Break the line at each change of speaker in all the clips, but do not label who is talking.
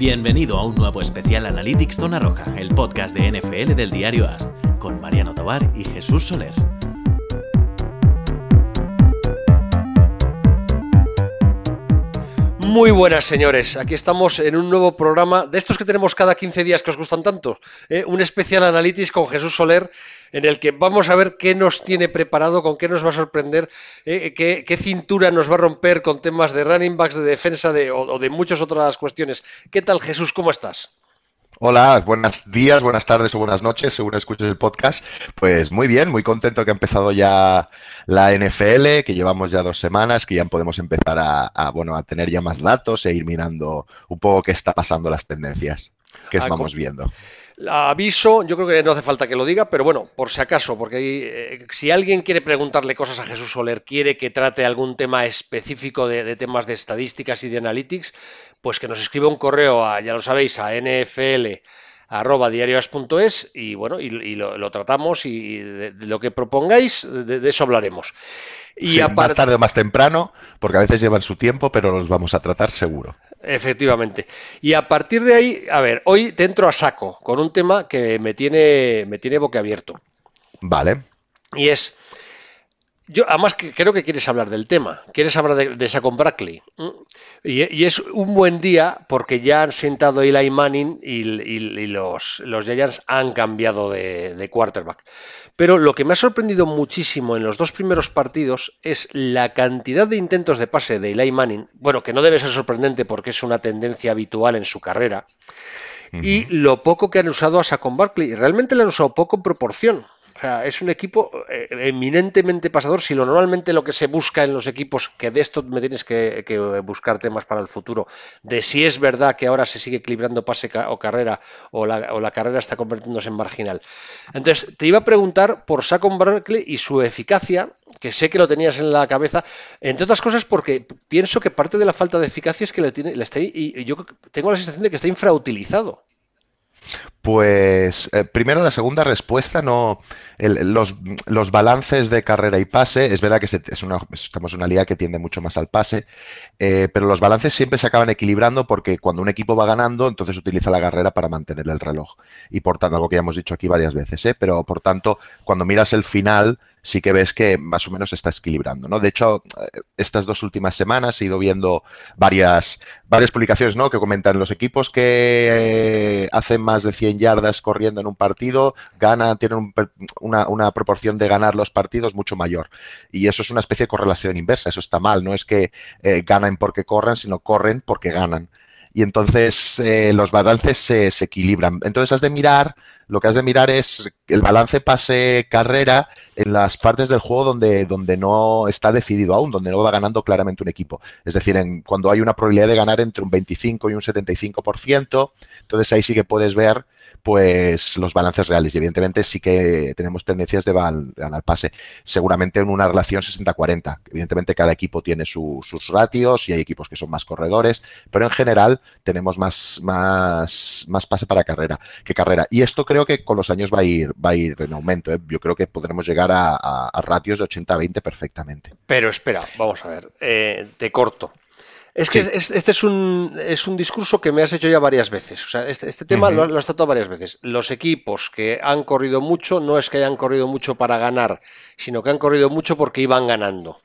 Bienvenido a un nuevo especial Analytics Zona Roja, el podcast de NFL del diario AS, con Mariano Tobar y Jesús Soler.
Muy buenas, señores. Aquí estamos en un nuevo programa de estos que tenemos cada 15 días que os gustan tanto. ¿eh? Un especial Analytics con Jesús Soler, en el que vamos a ver qué nos tiene preparado, con qué nos va a sorprender, ¿eh? qué, cintura nos va a romper con temas de running backs, de defensa de, o, o de muchas otras cuestiones. ¿Qué tal, Jesús? ¿Cómo estás?
Hola, buenos días, buenas tardes o buenas noches, según escuches el podcast. Pues muy bien, muy contento que ha empezado ya la NFL, que llevamos ya dos semanas, que ya podemos empezar a, bueno, a tener ya más datos e ir mirando un poco qué está pasando las tendencias que ah, vamos viendo.
Aviso, yo creo que no hace falta que lo diga, pero bueno, por si acaso, porque eh, si alguien quiere preguntarle cosas a Jesús Soler, quiere que trate algún tema específico de, temas de estadísticas y de analytics, pues que nos escriba un correo a, ya lo sabéis, a nfl y bueno, y, lo, tratamos y de, lo que propongáis, de, eso hablaremos.
Y Más tarde o más temprano, porque a veces llevan su tiempo, pero los vamos a tratar seguro.
Efectivamente. Y a partir de ahí, a ver, hoy te entro a saco con un tema que me tiene, me tiene boquiabierto.
Vale.
Y es, yo además creo que quieres hablar del tema, quieres hablar de, de Saquon Brackley. Y, es un buen día porque ya han sentado Eli Manning y, los, los Giants han cambiado de, de quarterback. Pero lo que me ha sorprendido muchísimo en los dos primeros partidos es la cantidad de intentos de pase de Eli Manning, bueno, que no debe ser sorprendente porque es una tendencia habitual en su carrera, y lo poco que han usado a Saquon Barkley. Realmente le han usado poco en proporción. O sea, es un equipo eh, eminentemente pasador. Si lo normalmente lo que se busca en los equipos, que de esto me tienes que, buscar temas para el futuro, de si es verdad que ahora se sigue equilibrando pase o carrera o la, carrera está convirtiéndose en marginal. Entonces, te iba a preguntar por Saquon Barkley y su eficacia, que sé que lo tenías en la cabeza, entre otras cosas porque pienso que parte de la falta de eficacia es que le tiene, y yo tengo la sensación de que está infrautilizado.
Pues eh, primero la segunda respuesta, no los, los, balances de carrera y pase, es verdad que es una, estamos en una liga que tiende mucho más al pase, eh, pero los balances siempre se acaban equilibrando porque cuando un equipo va ganando, entonces utiliza la carrera para mantener el reloj. Y por tanto, algo que ya hemos dicho aquí varias veces, ¿eh? pero por tanto, cuando miras el final, sí que ves que más o menos se está equilibrando, ¿no? De hecho, eh, estas dos últimas semanas he ido viendo varias, varias publicaciones, ¿no? Que comentan los equipos que hacen más de 100 yardas corriendo en un partido, ganan, tienen una, proporción de ganar los partidos mucho mayor. Y eso es una especie de correlación inversa, eso está mal, no es que eh, ganan porque corren, sino corren porque ganan y entonces eh, los balances se, se, equilibran. Entonces has de mirar, lo que has de mirar es el balance pase-carrera en las partes del juego donde, donde no está decidido aún, donde no va ganando claramente un equipo. Es decir, en, cuando hay una probabilidad de ganar entre un 25 y un 75%, entonces ahí sí que puedes ver pues los balances reales. Y evidentemente sí que tenemos tendencias de ganar pase. Seguramente en una relación 60-40. Evidentemente cada equipo tiene sus ratios y hay equipos que son más corredores, pero en general tenemos más, más, más pase para carrera que carrera. Y esto creo que con los años va a ir, va a ir en aumento. ¿eh? Yo creo que podremos llegar a, ratios de 80-20 perfectamente.
Pero espera, vamos a ver, eh, te corto. Es que este es un, es un discurso que me has hecho ya varias veces. O sea, este, este tema lo, has tratado varias veces. Los equipos que han corrido mucho no es que hayan corrido mucho para ganar, sino que han corrido mucho porque iban ganando.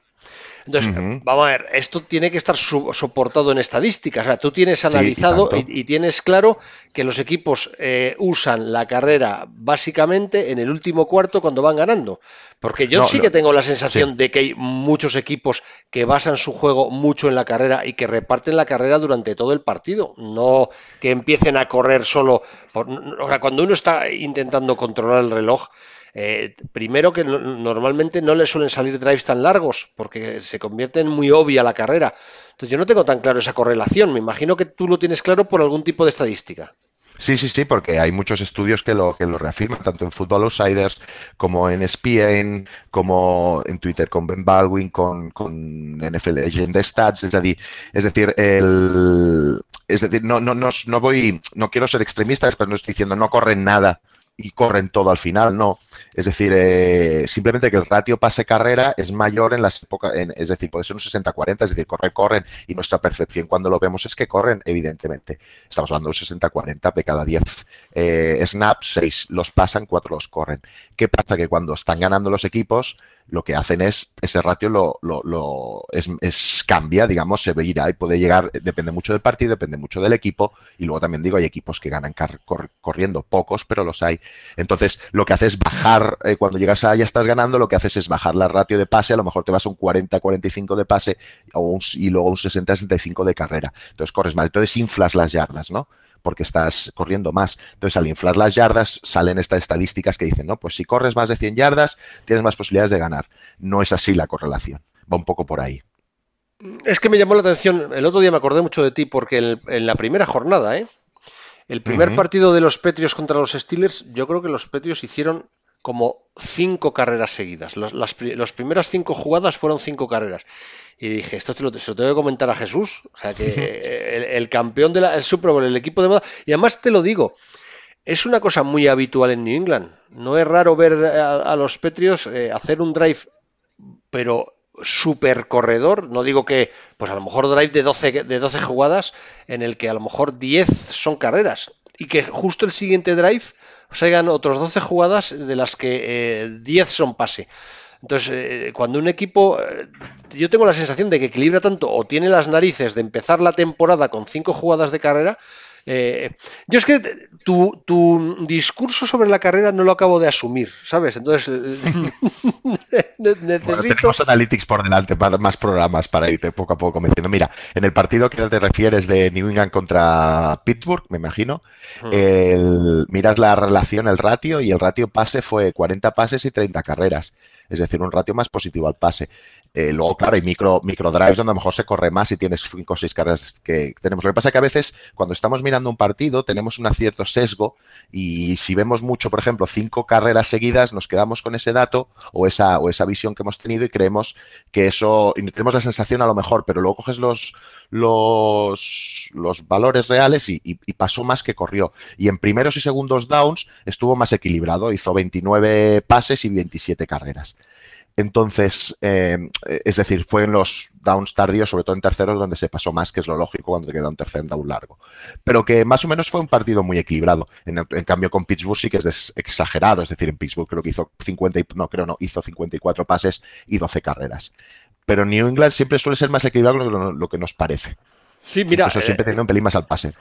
Entonces, vamos a ver, esto tiene que estar soportado en estadísticas. O sea, tú tienes analizado y, tienes claro que los equipos eh, usan la carrera básicamente en el último cuarto cuando van ganando. Porque yo sí que tengo la sensación de que hay muchos equipos que basan su juego mucho en la carrera y que reparten la carrera durante todo el partido. No que empiecen a correr solo. o sea, cuando uno está intentando controlar el reloj, eh, primero que normalmente no le suelen salir drives tan largos porque se convierte en muy obvia la carrera. Entonces yo no tengo tan claro esa correlación. Me imagino que tú lo tienes claro por algún tipo de estadística.
Sí, sí, sí, porque hay muchos estudios que lo, que lo reafirman, tanto en Football Outsiders como en ESPN, como en Twitter con Ben Baldwin, con, NFL Legend Stats, es decir, es decir, el, es decir, no, no, no, no voy, no quiero ser extremista, pero no estoy diciendo no corren nada y corren todo al final, no. Es decir, eh, simplemente que el ratio pase-carrera es mayor en las épocas, es decir, puede ser un 60-40, es decir, corren, corren, y nuestra percepción cuando lo vemos es que corren, evidentemente. Estamos hablando de un 60-40, de cada 10 eh, snaps, 6 los pasan, 4 los corren. ¿Qué pasa? Que cuando están ganando los equipos, lo que hacen es, ese ratio lo, lo, es, cambia, digamos, se irá y puede llegar, depende mucho del partido, depende mucho del equipo, y luego también digo, hay equipos que ganan corriendo, pocos, pero los hay. Entonces, lo que hace es bajar, eh, cuando llegas a ya estás ganando, lo que haces es bajar la ratio de pase, a lo mejor te vas a un 40-45 de pase y luego un 60-65 de carrera. Entonces corres mal, entonces inflas las yardas, ¿no? Porque estás corriendo más. Entonces, al inflar las yardas, salen estas estadísticas que dicen, no, pues si corres más de 100 yardas, tienes más posibilidades de ganar. No es así la correlación. Va un poco por ahí.
Es que me llamó la atención, el otro día me acordé mucho de ti porque en, la primera jornada, ¿eh? el primer partido de los Petrios contra los Steelers, yo creo que los Petrios hicieron como cinco carreras seguidas. las, las primeras cinco jugadas fueron cinco carreras. Y dije, esto te lo, se lo tengo que comentar a Jesús. O sea, que el, campeón del Super Bowl, el equipo de moda. Y además te lo digo, es una cosa muy habitual en New England. No es raro ver a, los Petrios eh, hacer un drive, pero super corredor. No digo que, pues a lo mejor drive de 12, de 12 jugadas, en el que a lo mejor 10 son carreras. Y que justo el siguiente drive se otros 12 jugadas de las que 10 eh, son pase. Entonces, eh, cuando un equipo, eh, yo tengo la sensación de que equilibra tanto o tiene las narices de empezar la temporada con cinco jugadas de carrera, eh, yo es que tu, discurso sobre la carrera no lo acabo de asumir, ¿sabes? Entonces,
necesito... tenemos Analytics por delante, para más programas para irte poco a poco convenciendo. Mira, en el partido que te refieres de New England contra Pittsburgh, me imagino, el, miras la relación, el ratio, y el ratio pase fue 40 pases y 30 carreras es decir, un ratio más positivo al pase. Eh, luego, claro, hay micro, micro drives donde a lo mejor se corre más y tienes cinco o seis carreras que tenemos. Lo que pasa es que a veces cuando estamos mirando un partido tenemos un cierto sesgo y si vemos mucho, por ejemplo, cinco carreras seguidas, nos quedamos con ese dato o esa, o esa visión que hemos tenido y creemos que eso, y tenemos la sensación a lo mejor, pero luego coges los, los, los valores reales y, pasó más que corrió. Y en primeros y segundos downs estuvo más equilibrado, hizo 29 pases y 27 carreras. Entonces, eh, es decir, fue en los downs tardíos, sobre todo en terceros, donde se pasó más, que es lo lógico cuando te queda un tercer down largo. Pero que más o menos fue un partido muy equilibrado. En, cambio, con Pittsburgh sí que es exagerado. Es decir, en Pittsburgh creo que hizo 50, no creo no, hizo 54 pases y 12 carreras. Pero New England siempre suele ser más equilibrado que lo, que nos parece.
Sí, mira.
Eso siempre eh, un pelín más al pase.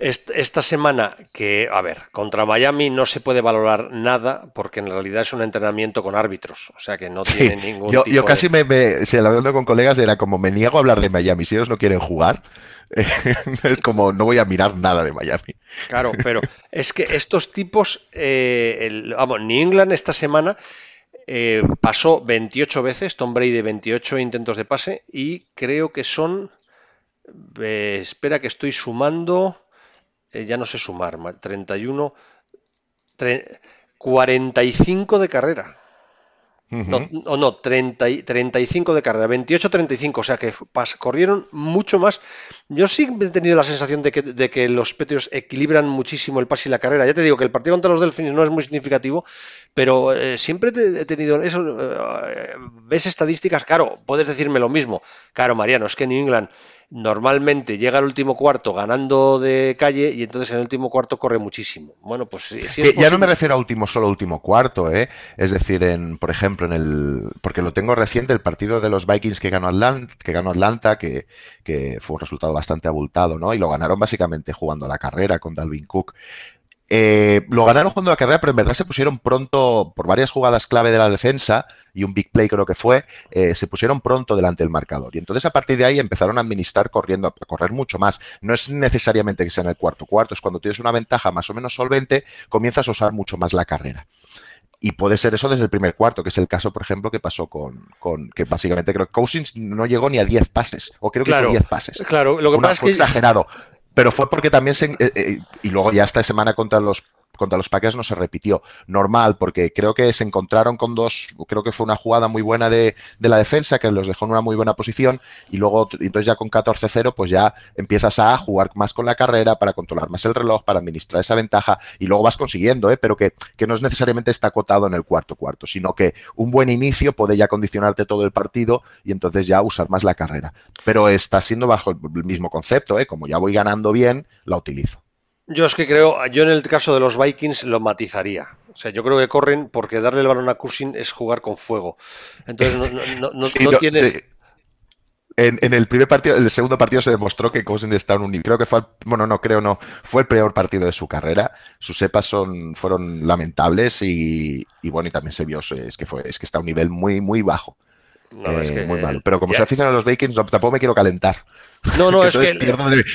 Esta semana, que, a ver, contra Miami no se puede valorar nada porque en realidad es un entrenamiento con árbitros, o sea que no tiene ningún
yo, yo casi me, me si hablando con colegas, era como me niego a hablar de Miami, si ellos no quieren jugar, es como no voy a mirar nada de Miami.
Claro, pero es que estos tipos, eh, vamos, New England esta semana eh, pasó 28 veces, Tom Brady 28 intentos de pase y creo que son, eh, espera que estoy sumando, eh, ya no sé sumar, 31, 45 de carrera. No, o no, 30, 35 de carrera, 28-35, o sea que corrieron mucho más. Yo sí he tenido la sensación de que, de que los Petrios equilibran muchísimo el pase y la carrera. Ya te digo que el partido contra los Delfines no es muy significativo, pero eh, siempre he tenido eso. Eh, ves estadísticas, claro, puedes decirme lo mismo. Claro, Mariano, es que New England normalmente llega al último cuarto ganando de calle y entonces en el último cuarto corre muchísimo. Bueno, pues sí,
ya no me refiero a último solo último cuarto, ¿eh? Es decir, en por ejemplo en el porque lo tengo reciente el partido de los Vikings que ganó Atlanta, que ganó Atlanta, que, que fue un resultado bastante abultado, ¿no? Y lo ganaron básicamente jugando a la carrera con Dalvin Cook. Eh, lo ganaron jugando la carrera, pero en verdad se pusieron pronto, por varias jugadas clave de la defensa y un big play creo que fue, eh, se pusieron pronto delante del marcador. Y entonces a partir de ahí empezaron a administrar corriendo, a correr mucho más. No es necesariamente que sea en el cuarto cuarto, es cuando tienes una ventaja más o menos solvente, comienzas a usar mucho más la carrera. Y puede ser eso desde el primer cuarto, que es el caso, por ejemplo, que pasó con, con que básicamente creo que Cousins no llegó ni a 10 pases, o creo que hizo 10 pases.
Claro, lo que pasa es que...
exagerado pero fue porque también se, eh, eh, y luego ya esta semana contra los contra los Packers no se repitió. Normal, porque creo que se encontraron con dos, creo que fue una jugada muy buena de, la defensa que los dejó en una muy buena posición y luego, entonces ya con 14-0, pues ya empiezas a jugar más con la carrera para controlar más el reloj, para administrar esa ventaja y luego vas consiguiendo, ¿eh? pero que, que no es necesariamente está acotado en el cuarto cuarto, sino que un buen inicio puede ya condicionarte todo el partido y entonces ya usar más la carrera. Pero está siendo bajo el mismo concepto, ¿eh? como ya voy ganando bien, la utilizo.
Yo es que creo, yo en el caso de los Vikings lo matizaría. O sea, yo creo que corren porque darle el balón a Cushing es jugar con fuego. Entonces no, no, tienes...
En, el primer partido, en el segundo partido se demostró que Cousins está en un nivel. Creo que fue, bueno, no creo, no, fue el peor partido de su carrera. Sus cepas son, fueron lamentables y, bueno, y también se vio es que fue, es que está a un nivel muy, muy bajo. Eh, muy malo. Pero como se aficionan a los Vikings, tampoco me quiero calentar.
No, no, es que.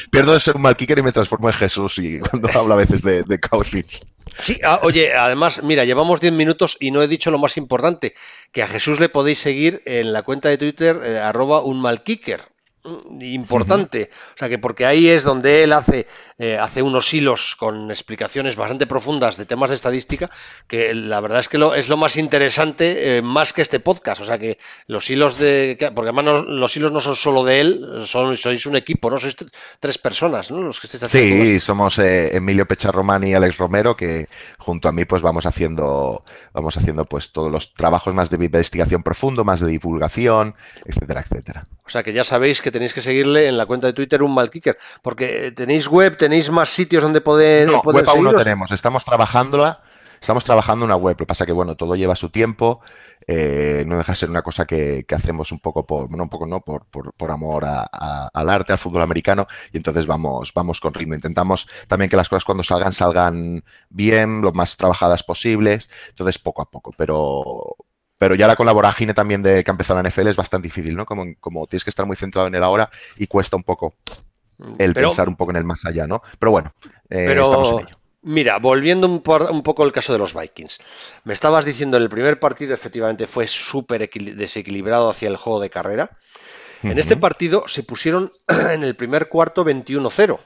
Pierdo de, ser un mal kicker y me transformo en Jesús y cuando hablo a veces de, de Cousins.
Sí, ah, oye, además, mira, llevamos 10 minutos y no he dicho lo más importante, que a Jesús le podéis seguir en la cuenta de Twitter, eh, arroba un mal kicker. Mm, importante. O sea que porque ahí es donde él hace, eh, hace unos hilos con explicaciones bastante profundas de temas de estadística, que la verdad es que lo, es lo más interesante, eh, más que este podcast. O sea que los hilos de. Porque además los hilos no son solo de él, son, sois un equipo, ¿no? Sois tres personas, ¿no? Los que
Sí, somos eh, Emilio Pecharromán y Alex Romero, que junto a mí, pues vamos haciendo, vamos haciendo pues todos los trabajos más de investigación profundo, más de divulgación, etcétera, etcétera.
O sea que ya sabéis que tenéis que seguirle en la cuenta de Twitter un malkicker, porque tenéis web, tenéis más sitios donde poder.
No, web aún no tenemos, estamos trabajándola, estamos trabajando una web. Lo que pasa que bueno, todo lleva su tiempo. Eh, no deja de ser una cosa que, hacemos un poco por, un poco no, por, por, amor al arte, al fútbol americano, y entonces vamos, vamos con ritmo. Intentamos también que las cosas cuando salgan salgan bien, lo más trabajadas posibles, entonces poco a poco, pero pero ya la colaboración también de que ha empezado la NFL es bastante difícil, ¿no? Como, como tienes que estar muy centrado en el ahora y cuesta un poco el pensar un poco en el más allá, ¿no? Pero bueno, eh, estamos en ello.
Mira, volviendo un, poco al caso de los Vikings. Me estabas diciendo en el primer partido, efectivamente, fue súper desequilibrado hacia el juego de carrera. En este partido se pusieron en el primer cuarto 21-0.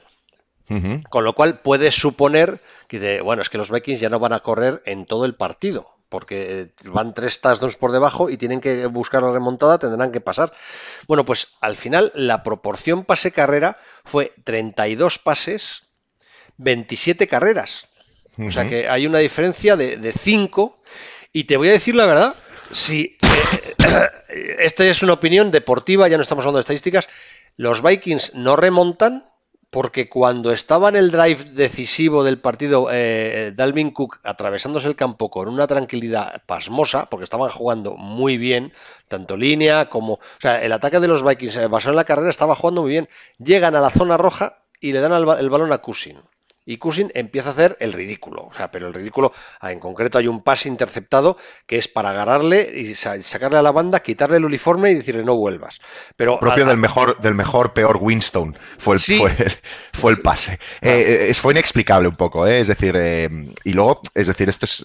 Con lo cual puedes suponer que, bueno, es que los Vikings ya no van a correr en todo el partido porque van tres touchdowns por debajo y tienen que buscar la remontada, tendrán que pasar. Bueno, pues al final la proporción pase-carrera fue 32 pases, 27 carreras. O sea que hay una diferencia de, 5. Y te voy a decir la verdad, si eh, esta es una opinión deportiva, ya no estamos hablando de estadísticas, los Vikings no remontan, porque cuando estaba en el drive decisivo del partido, eh, Dalvin Cook atravesándose el campo con una tranquilidad pasmosa, porque estaban jugando muy bien, tanto línea como... O sea, el ataque de los Vikings eh, basado en la carrera estaba jugando muy bien. Llegan a la zona roja y le dan el, balón a Cushing y Cousin empieza a hacer el ridículo. O sea, pero el ridículo, ah, en concreto hay un pase interceptado que es para agarrarle y sacarle a la banda, quitarle el uniforme y decirle no vuelvas. Pero
propio del mejor, del mejor peor Winston fue el, fue, el, pase. Eh, eh, fue inexplicable un poco, ¿eh? es decir, y luego, es decir, esto es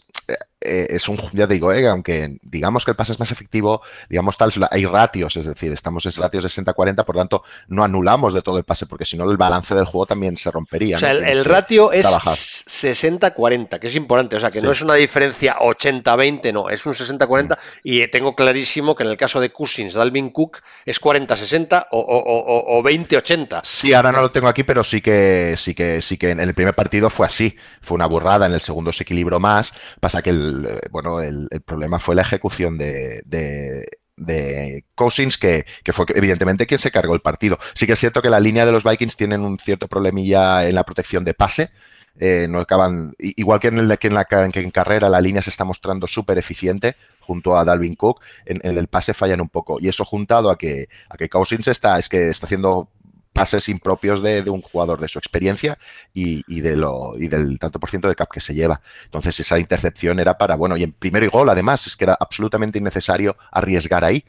eh, es un, ya digo, eh, aunque digamos que el pase es más efectivo, digamos tal, hay ratios, es decir, estamos en ratios de 60-40, por tanto, no anulamos de todo el pase, porque si no el balance del juego también se rompería.
O sea, el, ratio es 60-40, que es importante, o sea, que no es una diferencia 80-20, no, es un 60-40, mm. y tengo clarísimo que en el caso de Cousins, Dalvin Cook, es 40-60 o, 20-80.
Sí, ahora no lo tengo aquí, pero sí que, sí que, sí que en el primer partido fue así, fue una burrada, en el segundo se equilibró más, pasa que el eh, bueno, el, problema fue la ejecución de, de, Cousins, que, fue evidentemente quien se cargó el partido. Sí que es cierto que la línea de los Vikings tienen un cierto problemilla en la protección de pase. Eh, no acaban, igual que en, que en, la, que en carrera la línea se está mostrando súper eficiente junto a Dalvin Cook, en, el pase fallan un poco. Y eso juntado a que, a que Cousins está, es que está haciendo pases impropios de, un jugador de su experiencia y, de lo, y del tanto por ciento de cap que se lleva. Entonces esa intercepción era para, bueno, y en primero y gol además, es que era absolutamente innecesario arriesgar ahí.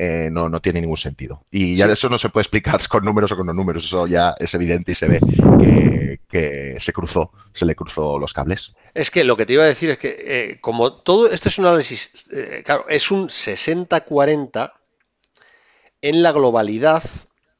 Eh, no, no tiene ningún sentido. Y ya eso no se puede explicar con números o con no números, eso ya es evidente y se ve que, se cruzó, se le cruzó los cables.
Es que lo que te iba a decir es que eh, como todo, esto es un análisis, eh, claro, es un 60-40 en la globalidad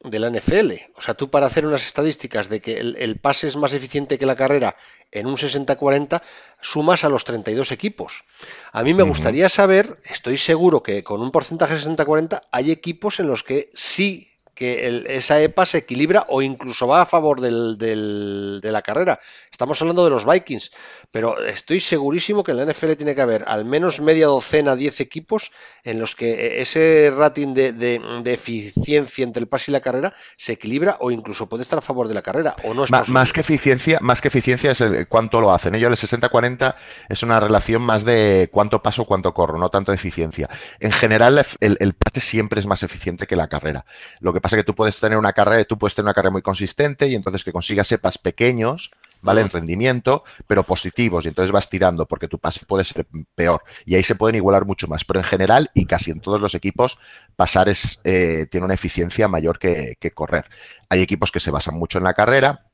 de la NFL. o sea, tú para hacer unas estadísticas de que el, pase es más eficiente que la carrera en un 60-40, sumas a los 32 equipos. A mí me gustaría saber, estoy seguro que con un porcentaje 60-40 hay equipos en los que sí que esa EPA se equilibra o incluso va a favor de la carrera. Estamos hablando de los Vikings, pero estoy segurísimo que en la NFL tiene que haber al menos media docena, 10 equipos en los que ese rating de, eficiencia entre el pase y la carrera se equilibra o incluso puede estar a favor de la carrera. O no es
más, que eficiencia, más que eficiencia es el, cuánto lo hacen. Ellos el 60-40 es una relación más de cuánto paso, cuánto corro, no tanto de eficiencia. En general, el, el pase siempre es más eficiente que la carrera. Lo que pasa que tú puedes tener una carrera, tú puedes tener una carrera muy consistente y entonces que consigas sepas pequeños, ¿vale? En rendimiento, pero positivos, y entonces vas tirando porque tu pase puede ser peor. Y ahí se pueden igualar mucho más. Pero en general, y casi en todos los equipos, pasar es, eh, tiene una eficiencia mayor que, que correr. Hay equipos que se basan mucho en la carrera,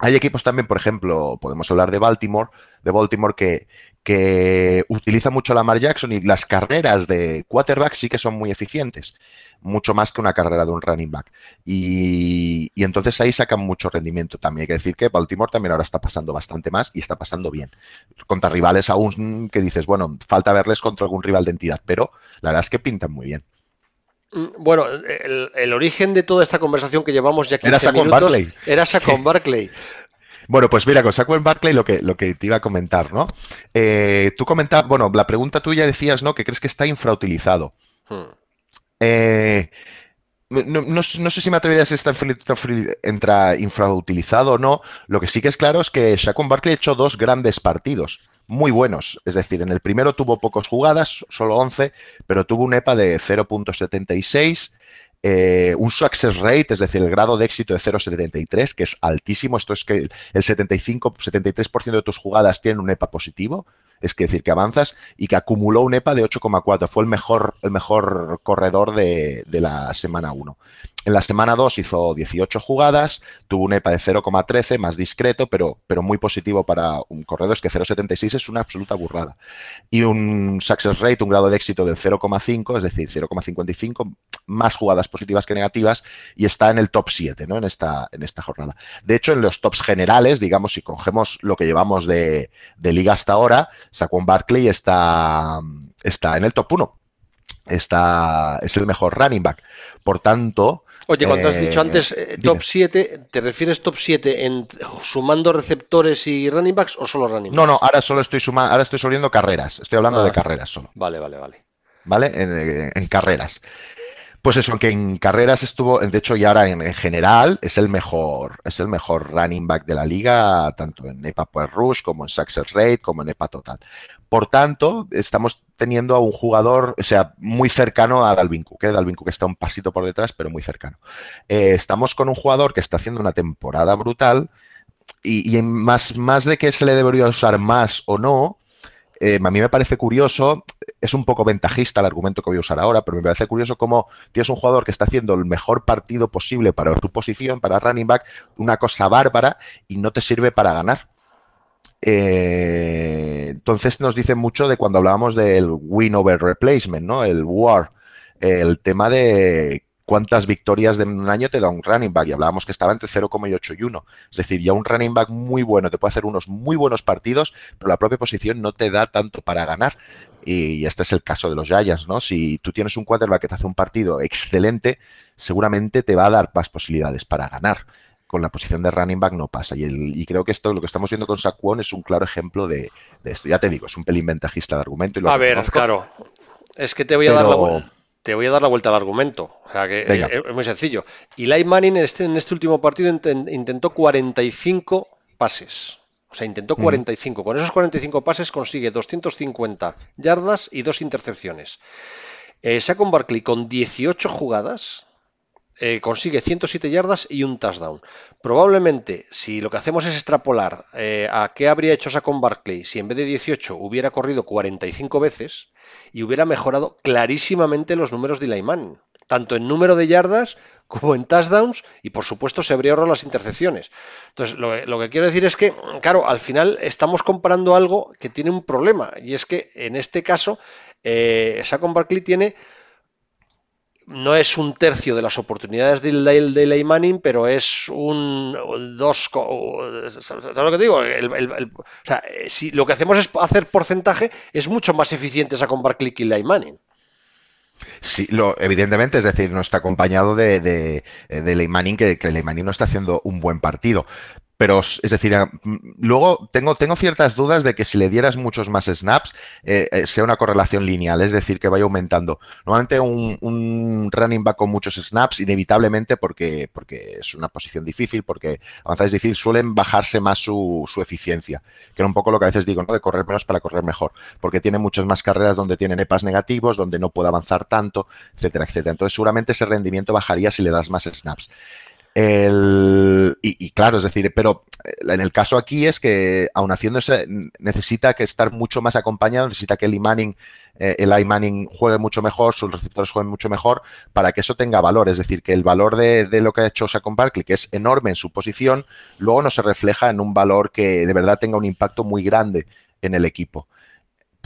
hay equipos también, por ejemplo, podemos hablar de Baltimore, de Baltimore que, que utiliza mucho la Lamar Jackson y las carreras de quarterback sí que son muy eficientes, mucho más que una carrera de un running back. Y, entonces ahí sacan mucho rendimiento. También hay que decir que Baltimore también ahora está pasando bastante más y está pasando bien. Contra rivales aún que dices, bueno, falta verles contra algún rival de entidad, pero la verdad es que pintan muy bien.
Mm, bueno, el, origen de toda esta conversación que llevamos ya 15
era Saquon Barkley.
Era Saquon Barkley.
Bueno, pues mira, con Saquon Barkley lo que, lo que te iba a comentar, ¿no? Eh, tú comentabas, bueno, la pregunta tuya decías, ¿no? Que crees que está infrautilizado. Hmm. Eh, no, sé si me atreverías a estar infrautilizado o no. Lo que sí que es claro es que Saquon Barkley ha hecho dos grandes partidos muy buenos. Es decir, en el primero tuvo pocas jugadas, solo 11, pero tuvo un EPA de 0.76 eh, un success rate, es decir, el grado de éxito de 0,73, que es altísimo. Esto es que el 75, 73% de tus jugadas tienen un EPA positivo, es decir que avanzas y que acumuló un EPA de 8,4. Fue el mejor, el mejor corredor de, de la semana 1. En la semana 2 hizo 18 jugadas, tuvo un EPA de 0,13, más discreto, pero, pero muy positivo para un corredor. Es que 0,76 es una absoluta burrada. Y un success rate, un grado de éxito del 0,5, es decir, 0,55, más jugadas positivas que negativas, y está en el top 7 ¿no? en, esta, en esta jornada. De hecho, en los tops generales, digamos, si cogemos lo que llevamos de, liga hasta ahora, Saquon Barkley está, está en el top 1. Está, es el mejor running back. Por tanto,
Oye, cuando has dicho antes eh, top 7, ¿te refieres top 7 en sumando receptores y running backs o solo running backs?
No, no, ahora solo estoy sumando, ahora estoy subiendo carreras. Estoy hablando de ah, carreras solo.
Vale, vale, vale.
¿Vale? En, carreras. Pues eso, aunque en carreras estuvo, de hecho, y ahora en, general es el mejor, es el mejor running back de la liga, tanto en EPA per rush como en success rate, como en EPA total. Por tanto, estamos teniendo a un jugador, o sea, muy cercano a Dalvin Cook. ¿eh? Dalvin Cook está un pasito por detrás, pero muy cercano. Eh, estamos con un jugador que está haciendo una temporada brutal y, más, más de que se le debería usar más o no, eh, a mí me parece curioso, es un poco ventajista el argumento que voy a usar ahora, pero me parece curioso cómo tienes un jugador que está haciendo el mejor partido posible para tu posición, para running back, una cosa bárbara y no te sirve para ganar. Eh, entonces nos dice mucho de cuando hablábamos del win over replacement, ¿no? El war, el tema de cuántas victorias de un año te da un running back. Y hablábamos que estaba entre 0,8 y 1. Es decir, ya un running back muy bueno te puede hacer unos muy buenos partidos, pero la propia posición no te da tanto para ganar. Y este es el caso de los Giants, ¿no? Si tú tienes un quarterback que te hace un partido excelente, seguramente te va a dar más posibilidades para ganar con la posición de running back no pasa. Y, creo que esto, lo que estamos viendo con Saquon es un claro ejemplo de, esto. Ya te digo, es un pelín ventajista el argumento.
a ver, claro. Es que te voy a dar la te voy a dar la vuelta al argumento. O sea que eh, es, muy sencillo. Y Manning en este, en este último partido intentó 45 pases. O sea, intentó 45. Con esos 45 pases consigue 250 yardas y dos intercepciones. Eh, Saquon Barkley con 18 jugadas eh, consigue 107 yardas y un touchdown. Probablemente, si lo que hacemos es extrapolar eh, a qué habría hecho Saquon Barkley si en vez de 18 hubiera corrido 45 veces y hubiera mejorado clarísimamente los números de Lyman, tanto en número de yardas como en touchdowns y por supuesto se habría ahorrado las intercepciones. Entonces, lo, que quiero decir es que, claro, al final estamos comparando algo que tiene un problema y es que en este caso, eh, Saquon Barkley tiene no es un tercio de las oportunidades de, de, de pero es un dos. ¿Sabes lo que digo? sea, si lo que hacemos es hacer porcentaje, es mucho más eficiente esa con Barkley que Manning.
Sí, lo, evidentemente, es decir, no está acompañado de, de, de que, que no está haciendo un buen partido. Pero, es decir, luego tengo, tengo ciertas dudas de que si le dieras muchos más snaps, eh, eh, sea una correlación lineal, es decir, que vaya aumentando. Normalmente un, running back con muchos snaps, inevitablemente, porque, porque es una posición difícil, porque avanzar es difícil, suelen bajarse más su, su, eficiencia, que era un poco lo que a veces digo, ¿no? De correr menos para correr mejor, porque tiene muchas más carreras donde tiene EPAs negativos, donde no puede avanzar tanto, etcétera, etcétera. Entonces, seguramente ese rendimiento bajaría si le das más snaps. Y, claro, es decir, pero eh, en el caso aquí es que, aun haciéndose, necesita que estar mucho más acompañado, necesita que el Manning, eh, el Manning juegue mucho mejor, sus receptores jueguen mucho mejor, para que eso tenga valor. Es decir, que el valor de, lo que ha hecho Saquon Barkley, que es enorme en su posición, luego no se refleja en un valor que de verdad tenga un impacto muy grande en el equipo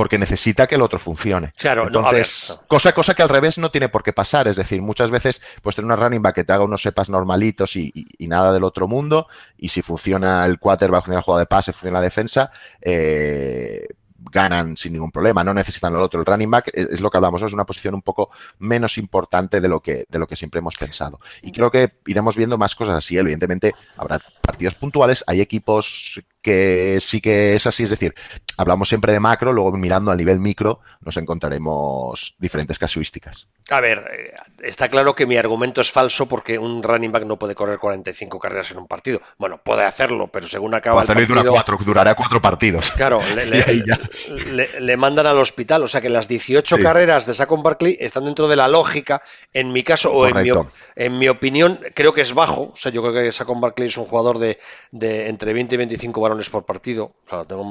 porque necesita que el otro funcione.
Claro,
Entonces, cosa, cosa que al revés no tiene por qué pasar. Es decir, muchas veces, pues tener una running back que te haga unos sepas normalitos y, nada del otro mundo, y si funciona el quarterback, funciona el juego de pase, funciona la defensa, eh, ganan sin ningún problema, no necesitan el otro. El running back es, lo que hablamos, es una posición un poco menos importante de lo que, de lo que siempre hemos pensado. Y creo que iremos viendo más cosas así. Evidentemente, habrá partidos puntuales, hay equipos que sí que es así, es decir, hablamos siempre de macro, luego mirando a nivel micro nos encontraremos diferentes casuísticas.
A ver, eh, está claro que mi argumento es falso porque un running back no puede correr 45 carreras en un partido. Bueno, puede hacerlo, pero según acaba
el partido... cuatro, durará cuatro partidos.
Claro, le, mandan al hospital. O sea que las 18 carreras de Saquon Barkley están dentro de la lógica, en mi caso, o en mi, en mi, opinión, creo que es bajo. O sea, yo creo que Saquon Barkley es un jugador de, entre 20 y 25 balones por partido. O sea, tengo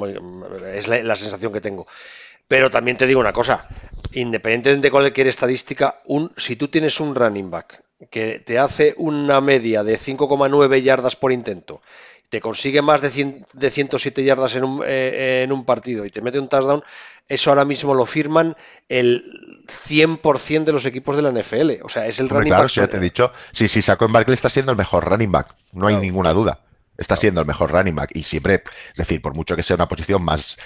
es la, sensación que tengo. Pero también te digo una cosa, independientemente de cualquier estadística, un, si tú tienes un running back que te hace una media de 5,9 yardas por intento, te consigue más de, 107 yardas en un, eh, en un, partido y te mete un touchdown, eso ahora mismo lo firman el 100% de los equipos de la NFL. O sea, es el running
back. ya te he dicho. Sí, sí, Saco en Barkley está siendo el mejor running back. No hay ninguna duda está siendo el mejor running back y siempre, es decir, por mucho que sea una posición más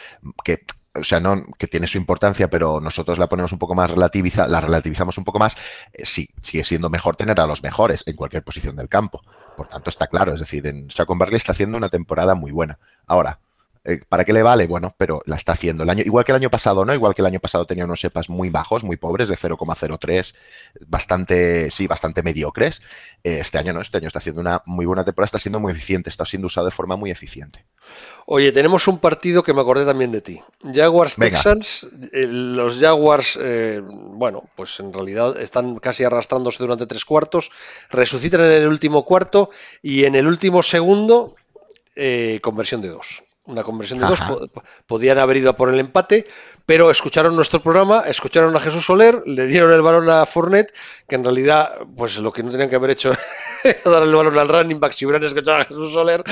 que o sea, no, que tiene su importancia, pero nosotros la ponemos un poco más relativiza, la relativizamos un poco más, eh, sí, sigue siendo mejor tener a los mejores en cualquier posición del campo. Por tanto, está claro, es decir, en Chacon Barkley está haciendo una temporada muy buena. Ahora, ¿Para qué le vale? Bueno, pero la está haciendo. El año, igual que el año pasado, ¿no? Igual que el año pasado tenía unos sepas muy bajos, muy pobres, de 0,03, bastante, sí, bastante mediocres. Eh, este año no, este año está haciendo una muy buena temporada, está siendo muy eficiente, está siendo usado de forma muy eficiente.
Oye, tenemos un partido que me acordé también de ti. Jaguars Texans. Eh, los Jaguars, bueno, pues en realidad están casi arrastrándose durante tres cuartos, resucitan en el último cuarto y en el último segundo, conversión de dos una conversión de dos, podían haber ido a por el empate, pero escucharon nuestro programa, escucharon a Jesús Soler, le dieron el balón a Fournet, que en realidad, pues lo que no tenían que haber hecho era dar el balón al running back si hubieran escuchado a Jesús Soler,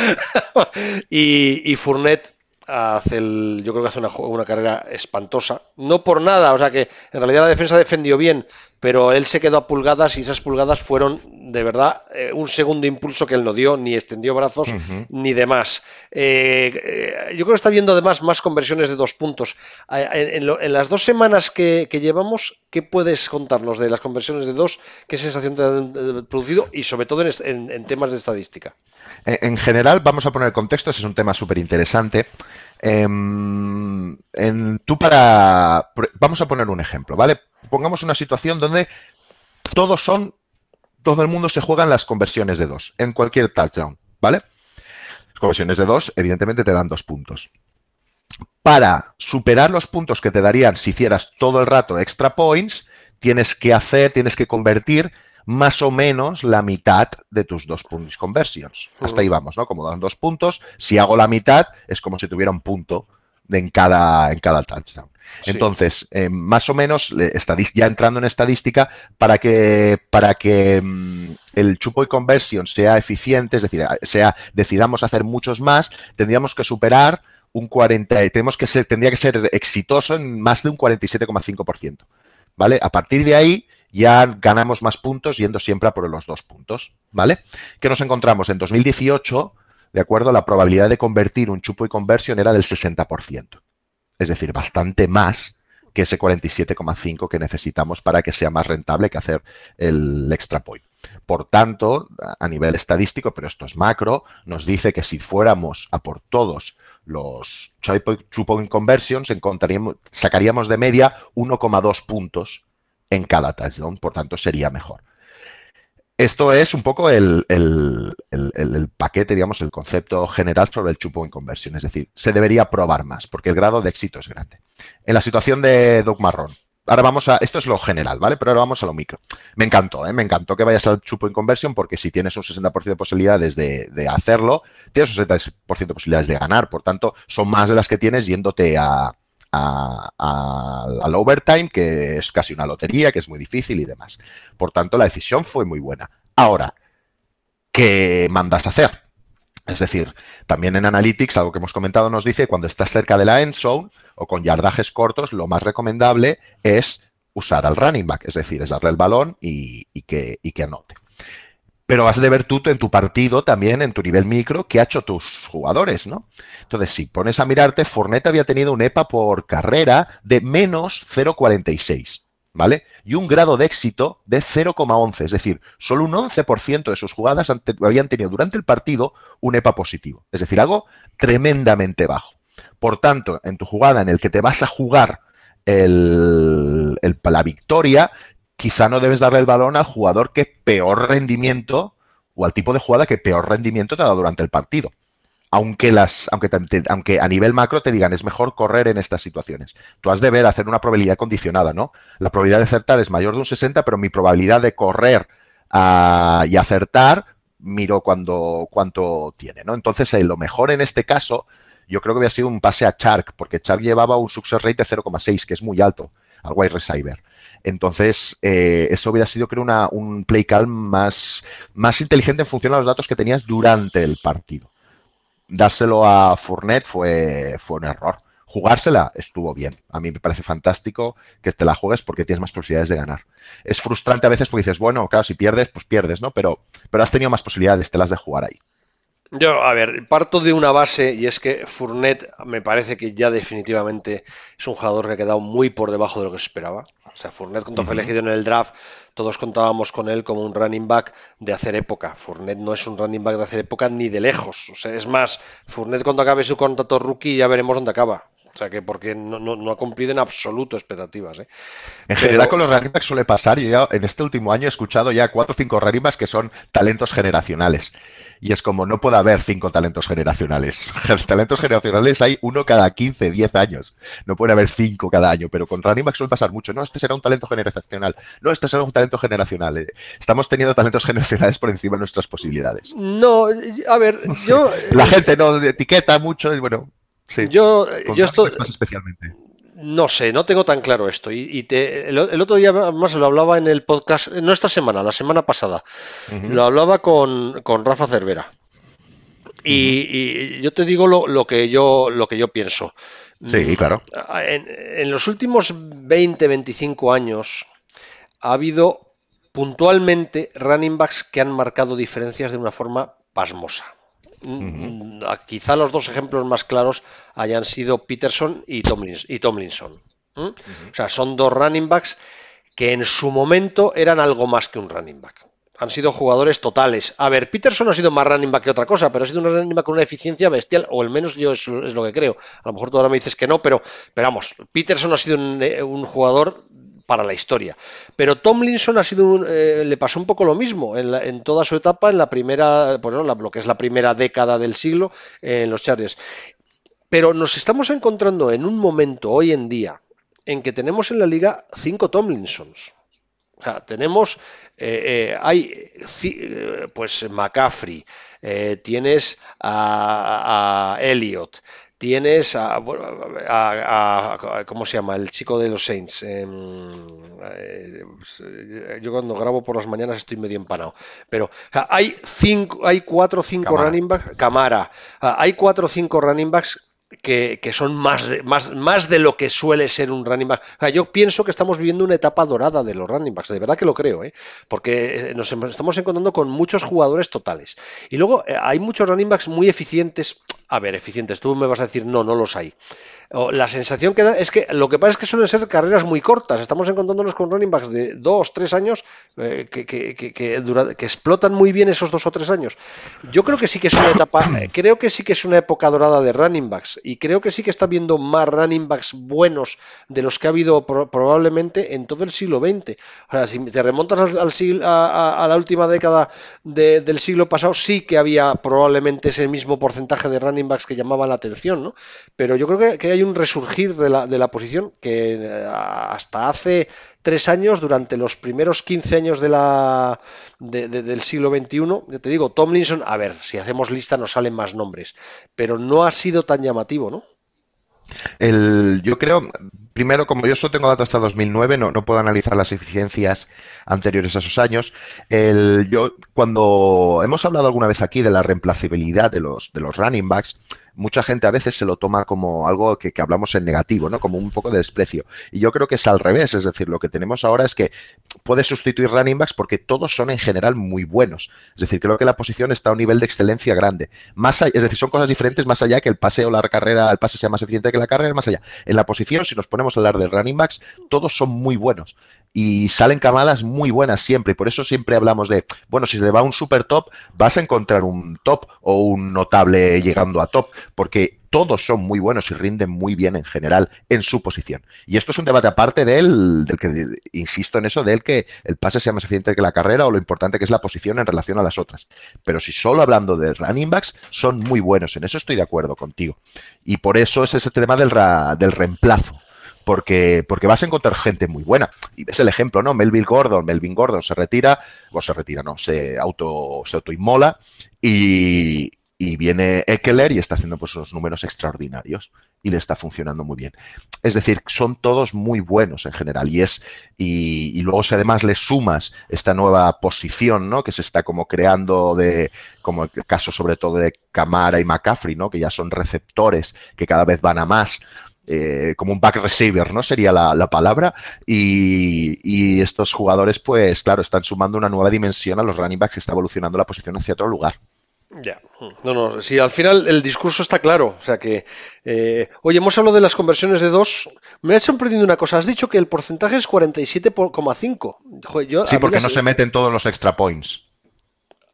y, y Fournet hace el, yo creo que hace una, una, carrera espantosa, no por nada, o sea que en realidad la defensa defendió bien, pero él se quedó a pulgadas y esas pulgadas fueron de verdad eh, un segundo impulso que él no dio, ni extendió brazos, ni demás. Eh, eh, yo creo que está viendo además más conversiones de dos puntos. En, las dos semanas que, llevamos, ¿qué puedes contarnos de las conversiones de dos? ¿Qué sensación te ha producido? Y sobre todo en, temas de estadística.
En general, vamos a poner contexto, ese es un tema súper interesante. Em, tú para... Vamos a poner un ejemplo, ¿vale? pongamos una situación donde todos son, todo el mundo se juega en las conversiones de dos, en cualquier touchdown, ¿vale? Las conversiones de dos, evidentemente, te dan dos puntos. Para superar los puntos que te darían si hicieras todo el rato extra points, tienes que hacer, tienes que convertir más o menos la mitad de tus dos puntos conversions. Hasta ahí vamos, ¿no? Como dan dos puntos, si hago la mitad, es como si tuviera un punto en, cada, en cada touchdown. Entonces, eh, más o menos, ya entrando en estadística, para que, para que mm, el chupo y conversion sea eficiente, es decir, sea, decidamos hacer muchos más, tendríamos que superar un 40, tenemos que ser, tendría que ser exitoso en más de un 47,5%. ¿Vale? A partir de ahí ya ganamos más puntos yendo siempre a por los dos puntos, ¿vale? Que nos encontramos en 2018, de acuerdo, la probabilidad de convertir un chupo y conversión era del 60%. Es decir, bastante más que ese 47,5 que necesitamos para que sea más rentable que hacer el extra point. Por tanto, a nivel estadístico, pero esto es macro, nos dice que si fuéramos a por todos los point conversions, encontraríamos, sacaríamos de media 1,2 puntos en cada touchdown, por tanto sería mejor. Esto es un poco el, paquete, digamos, el concepto general sobre el chupo en conversión. Es decir, se debería probar más, porque el grado de éxito es grande. En la situación de Doug Marrón, ahora vamos a, esto es lo general, ¿vale? Pero ahora vamos a lo micro. Me encantó, ¿eh? Me encantó que vayas al chupo en conversión, porque si tienes un 60% de posibilidades de, de, hacerlo, tienes un 60% de posibilidades de ganar. Por tanto, son más de las que tienes yéndote a, al overtime, que es casi una lotería, que es muy difícil y demás. Por tanto, la decisión fue muy buena. Ahora, ¿qué mandas a hacer? Es decir, también en Analytics, algo que hemos comentado, nos dice cuando estás cerca de la end zone o con yardajes cortos, lo más recomendable es usar al running back, es decir, es darle el balón y, que, y que anote. Pero has de ver tú en tu partido también, en tu nivel micro, qué ha hecho tus jugadores, ¿no? Entonces, si pones a mirarte, Fournette había tenido un EPA por carrera de menos 0,46, ¿vale? Y un grado de éxito de 0,11, es decir, solo un 11% de sus jugadas habían tenido durante el partido un EPA positivo, es decir, algo tremendamente bajo. Por tanto, en tu jugada en el que te vas a jugar el, la victoria, quizá no debes darle el balón al jugador que peor rendimiento o al tipo de jugada que peor rendimiento te ha dado durante el partido. Aunque, las, aunque, a nivel macro te digan es mejor correr en estas situaciones. Tú has de ver hacer una probabilidad condicionada, ¿no? La probabilidad de acertar es mayor de un 60, pero mi probabilidad de correr ah, y acertar miro cuando, cuánto tiene, ¿no? Entonces, eh, lo mejor en este caso, yo creo que había sido un pase a Chark, porque Chark llevaba un success rate de 0,6, que es muy alto, al wide receiver. Entonces, eh, eso hubiera sido, creo, un play call más, más inteligente en función a los datos que tenías durante el partido. Dárselo a Fournette fue, fue un error. Jugársela estuvo bien. A mí me parece fantástico que te la juegues porque tienes más posibilidades de ganar. Es frustrante a veces porque dices, bueno, claro, si pierdes, pues pierdes, ¿no? Pero, pero has tenido más posibilidades, te las de jugar ahí.
Yo, a ver, parto de una base y es que Fournette me parece que ya definitivamente es un jugador que ha quedado muy por debajo de lo que se esperaba. O sea, Fournette cuando fue elegido en el draft, todos contábamos con él como un running back de hacer época. Fournette no es un running back de hacer época ni de lejos. O sea, es más, Fournette cuando acabe su contrato rookie ya veremos dónde acaba. O sea que porque no, ha cumplido en absoluto expectativas. ¿eh?
En general con los running backs suele pasar. Yo ya en este último año he escuchado ya cuatro o cinco running backs que son talentos generacionales. Y es como no puede haber cinco talentos generacionales. talentos generacionales hay uno cada 15, 10 años. No puede haber cinco cada año, pero con running backs suele pasar mucho. No, este será un talento generacional. No, este será un talento generacional. Eh, estamos teniendo talentos generacionales por encima de nuestras posibilidades.
No, a ver, yo...
La gente no etiqueta mucho y bueno...
Yo, yo estoy... especialmente. No sé, no tengo tan claro esto. Y, el, otro día más lo hablaba en el podcast, no esta semana, la semana pasada. Lo hablaba con, Rafa Cervera. Y, yo te digo lo, que yo, lo que yo pienso.
Sí, mm, claro.
En, en los últimos 20, 25 años ha habido puntualmente running backs que han marcado diferencias de una forma pasmosa. Mm, quizá los dos ejemplos más claros hayan sido Peterson y, Tomlinson. O sea, son dos running backs que en su momento eran algo más que un running back. Han sido jugadores totales. A ver, Peterson ha sido más running back que otra cosa, pero ha sido un running back con una eficiencia bestial, o al menos yo eso es lo que creo. A lo mejor tú ahora me dices que no, pero, pero vamos, Peterson ha sido un, eh, un jugador para la historia. Pero Tomlinson ha sido eh, le pasó un poco lo mismo en, toda su etapa, en la primera, bueno, lo que es la primera década del siglo en los Chargers. Pero nos estamos encontrando en un momento hoy en día en que tenemos en la liga cinco Tomlinsons. O sea, tenemos, eh, eh, hay, pues McCaffrey, tienes a, a Elliot, tienes a, ¿cómo se llama? El chico de los Saints. Em, eh, yo cuando grabo por las mañanas estoy medio empanado. Pero hay cinco, hay cuatro o cinco running backs, Camara, hay cuatro o cinco running backs que, son más, más, más de lo que suele ser un running back. yo pienso que estamos viviendo una etapa dorada de los running backs, de verdad que lo creo, ¿eh? porque eh, nos estamos encontrando con muchos jugadores totales. Y luego eh, hay muchos running backs muy eficientes. A ver, eficientes, tú me vas a decir, no, no los hay la sensación que da es que lo que pasa es que suelen ser carreras muy cortas. Estamos encontrándonos con running backs de dos, tres años eh, que, que, que, explotan muy bien esos dos o tres años. Yo creo que sí que es una etapa, eh, creo que sí que es una época dorada de running backs y creo que sí que está viendo más running backs buenos de los que ha habido probablemente en todo el siglo XX. Ahora, si te remontas al, siglo, a, la última década del siglo pasado, sí que había probablemente ese mismo porcentaje de running backs que llamaban la atención, ¿no? Pero yo creo que hay un resurgir de la, de la posición que eh, hasta hace tres años, durante los primeros 15 años de la, del siglo XXI, te digo, Tomlinson, a ver, si hacemos lista nos salen más nombres, pero no ha sido tan llamativo, ¿no?
El, yo creo, primero, como yo solo tengo datos hasta 2009, no, no puedo analizar las eficiencias anteriores a esos años. El, yo, cuando hemos hablado alguna vez aquí de la reemplazabilidad de los, de los running backs, mucha gente a veces se lo toma como algo que, hablamos en negativo, ¿no? Como un poco de desprecio. Y yo creo que es al revés, es decir, lo que tenemos ahora es que puedes sustituir running backs porque todos son en general muy buenos. Es decir, creo que la posición está a un nivel de excelencia grande. Más es decir, son cosas diferentes más allá que el pase o la carrera, el pase sea más eficiente que la carrera, más allá. En la posición, si nos ponemos a hablar de running backs, todos son muy buenos y salen camadas muy buenas siempre. Y por eso siempre hablamos de, bueno, si se le va un super top, vas a encontrar un top o un notable llegando a top, porque todos son muy buenos y rinden muy bien en general en su posición. Y esto es un debate aparte del, del que, insisto en eso, del que el pase sea más eficiente que la carrera o lo importante que es la posición en relación a las otras. Pero si solo hablando de running backs, son muy buenos. En eso estoy de acuerdo contigo. Y por eso es ese tema del, del reemplazo porque, porque vas a encontrar gente muy buena. Y ves el ejemplo, ¿no? Melvin Gordon, Melvin Gordon se retira, o se retira, no, se auto, se autoinmola y, y viene Eckler y está haciendo pues unos números extraordinarios y le está funcionando muy bien. Es decir, son todos muy buenos en general y es y, y, luego si además le sumas esta nueva posición, ¿no? Que se está como creando de como el caso sobre todo de Camara y McCaffrey, ¿no? Que ya son receptores que cada vez van a más eh, como un back receiver, ¿no? Sería la, palabra. Y, estos jugadores, pues claro, están sumando una nueva dimensión a los running backs está evolucionando la posición hacia otro lugar.
Ya, no, no, sí, al final el discurso está claro. O sea que, eh, oye, hemos hablado de las conversiones de dos. Me ha sorprendido una cosa. Has dicho que el porcentaje es 47,5.
Sí, porque no se meten todos los extra points.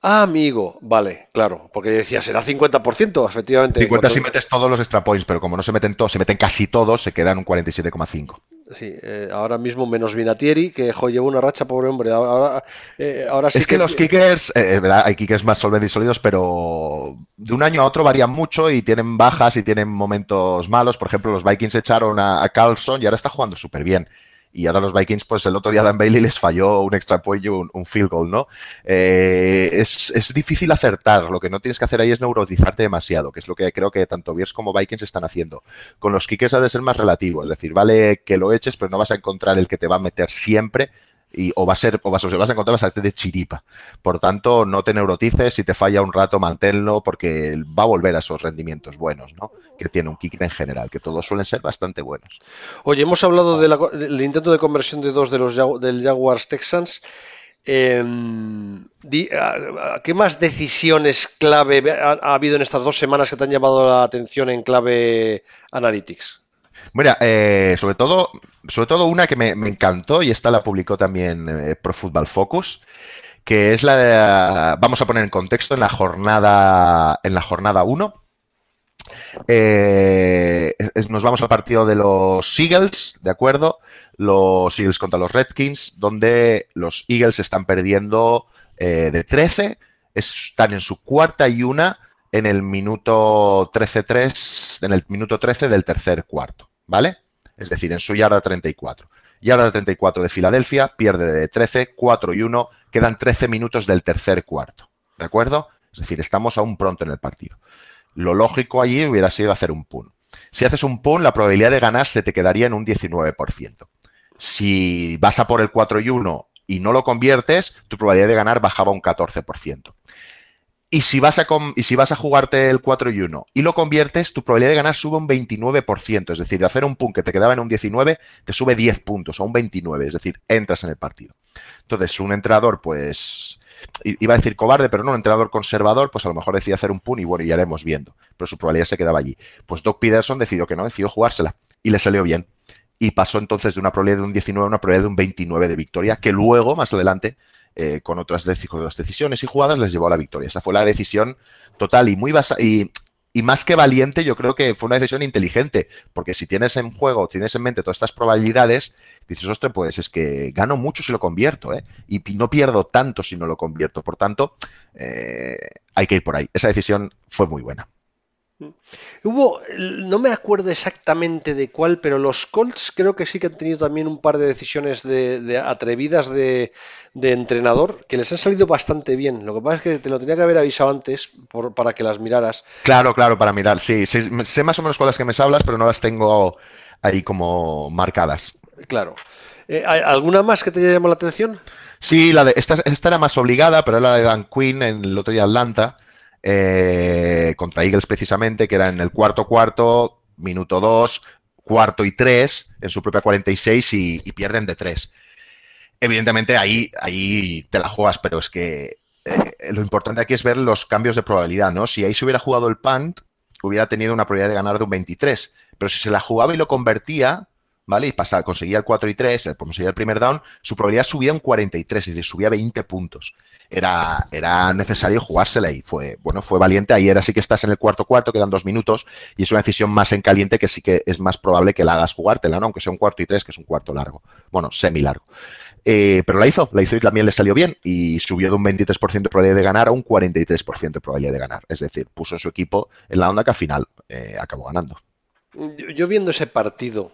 Ah, amigo, vale, claro, porque decía, será 50%, efectivamente.
50 si metes todos los extra points, pero como no se meten todos, se meten casi todos, se quedan un 47,5.
Sí, eh, ahora mismo menos Vinatieri, que jo, lleva una racha, pobre hombre. Ahora, eh, ahora
sí es que, los kickers, eh, ¿verdad? hay kickers más solventes y sólidos, pero de un año a otro varían mucho y tienen bajas y tienen momentos malos. Por ejemplo, los Vikings echaron a, a Carlson y ahora está jugando súper bien y ahora los Vikings, pues el otro día Dan Bailey les falló un extra point y un, field goal, ¿no? Eh, es, difícil acertar, lo que no tienes que hacer ahí es neurotizarte demasiado, que es lo que creo que tanto Bears como Vikings están haciendo. Con los kickers ha de ser más relativo, es decir, vale que lo eches, pero no vas a encontrar el que te va a meter siempre y, o va a ser, vas, a encontrar bastante de chiripa. Por tanto, no te neurotices, si te falla un rato, manténlo, porque va a volver a esos rendimientos buenos, ¿no? Que tiene un kick en general, que todos suelen ser bastante buenos.
Oye, hemos hablado del intento de conversión de dos de los del Jaguars Texans. Em, ¿Qué más decisiones clave ha, habido en estas dos semanas que te han llamado la atención en clave Analytics?
Mira, eh, sobre todo, sobre todo una que me, encantó y esta la publicó también eh, Pro Football Focus, que es la de, vamos a poner en contexto en la jornada en la jornada 1. Eh, nos vamos al partido de los Eagles, ¿de acuerdo? Los Eagles contra los Redskins, donde los Eagles están perdiendo de 13, están en su cuarta y una en el minuto 13-3, en el minuto 13 del tercer cuarto. ¿vale? Es decir, en su yarda 34. Yarda 34 de Filadelfia, pierde de 13, 4 y 1, quedan 13 minutos del tercer cuarto, ¿de acuerdo? Es decir, estamos aún pronto en el partido. Lo lógico allí hubiera sido hacer un punt. Si haces un punt, la probabilidad de ganar se te quedaría en un 19%. Si vas a por el 4 y 1 y no lo conviertes, tu probabilidad de ganar bajaba un 14%. Y si, vas a y si vas a jugarte el 4 y 1 y lo conviertes, tu probabilidad de ganar sube un 29%. Es decir, de hacer un punto que te quedaba en un 19, te sube 10 puntos a un 29. Es decir, entras en el partido. Entonces, un entrenador, pues, iba a decir cobarde, pero no, un entrenador conservador, pues a lo mejor decide hacer un punt y bueno, ya iremos viendo. Pero su probabilidad se quedaba allí. Pues Doc Peterson decidió que no, decidió jugársela y le salió bien. Y pasó entonces de una probabilidad de un 19 a una probabilidad de un 29 de victoria, que luego, más adelante, eh, con, otras decisiones y jugadas, les llevó a la victoria. Esa fue la decisión total y muy basada. Y, y más que valiente, yo creo que fue una decisión inteligente, porque si tienes en juego, tienes en mente todas estas probabilidades, dices, ostras, pues es que gano mucho si lo convierto, ¿eh? y no pierdo tanto si no lo convierto. Por tanto, eh, hay que ir por ahí. Esa decisión fue muy buena.
Hubo, no me acuerdo exactamente de cuál, pero los Colts creo que sí que han tenido también un par de decisiones de, atrevidas de, entrenador que les han salido bastante bien. Lo que pasa es que te lo tenía que haber avisado antes para que las miraras.
Claro, claro, para mirar. Sí, sé más o menos cuáles que me hablas, pero no las tengo ahí como marcadas.
Claro. Eh, ¿Alguna más que te haya llamado la atención?
Sí, la de esta, esta era más obligada, pero era la de Dan Quinn en el otro día Atlanta eh, contra Eagles precisamente, que era en el cuarto cuarto, minuto 2, cuarto y 3, en su propia 46 y, y pierden de 3. Evidentemente ahí, ahí te la juegas, pero es que eh, lo importante aquí es ver los cambios de probabilidad, ¿no? Si ahí se hubiera jugado el punt, hubiera tenido una probabilidad de ganar de un 23, pero si se la jugaba y lo convertía, ¿vale? Y pasaba, conseguía el 4 y 3, conseguía el primer down, su probabilidad subía un 43, es decir, subía 20 puntos era, era necesario jugársela y fue, bueno, fue valiente. Ayer así que estás en el cuarto cuarto, quedan dos minutos y es una decisión más en caliente que sí que es más probable que la hagas jugártela, ¿no? Aunque sea un cuarto y tres, que es un cuarto largo. Bueno, semi largo. Eh, pero la hizo, la hizo y también le salió bien y subió de un 23% de probabilidad de ganar a un 43% de probabilidad de ganar. Es decir, puso su equipo en la onda que al final eh, acabó ganando.
Yo viendo ese partido,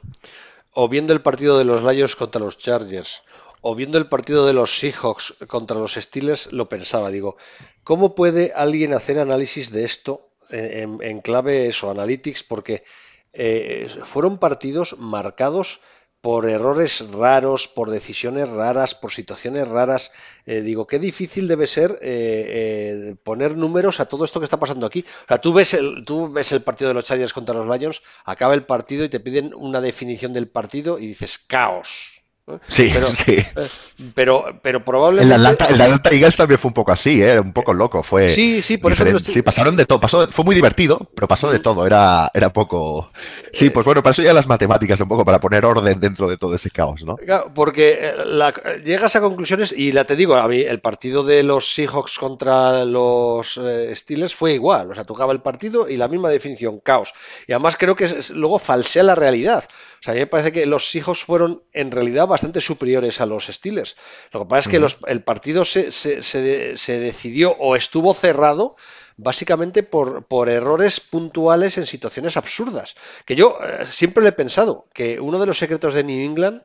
o viendo el partido de los Lions contra los Chargers, o viendo el partido de los Seahawks contra los Steelers, lo pensaba, digo, ¿cómo puede alguien hacer análisis de esto en, clave eso, analytics? Porque eh, fueron partidos marcados por errores raros, por decisiones raras, por situaciones raras. Eh, digo, qué difícil debe ser eh, poner números a todo esto que está pasando aquí. O sea, tú ves, el, tú ves el partido de los Chargers contra los Lions, acaba el partido y te piden una definición del partido y dices caos.
Sí, pero, sí. Eh,
pero, pero probablemente.
El Atlanta, el Atlanta Eagles también fue un poco así, ¿eh? un poco loco. Fue
sí, sí, por
eso. Sí, pasaron de todo. Pasó, fue muy divertido, pero pasó de todo. Era, era poco. Sí, pues bueno, para eso ya las matemáticas, un poco para poner orden dentro de todo ese caos, ¿no?
Porque eh, llegas a conclusiones, y la te digo, a mí el partido de los Seahawks contra los Steelers fue igual. O sea, tocaba el partido y la misma definición, caos. Y además creo que luego falsea la realidad. O sea, a mí me parece que los Seahawks fueron en realidad bastante superiores a los Steelers. Lo que pasa es que los, el partido se, se, decidió o estuvo cerrado básicamente por, por, errores puntuales en situaciones absurdas. Que yo eh, siempre le he pensado que uno de los secretos de New England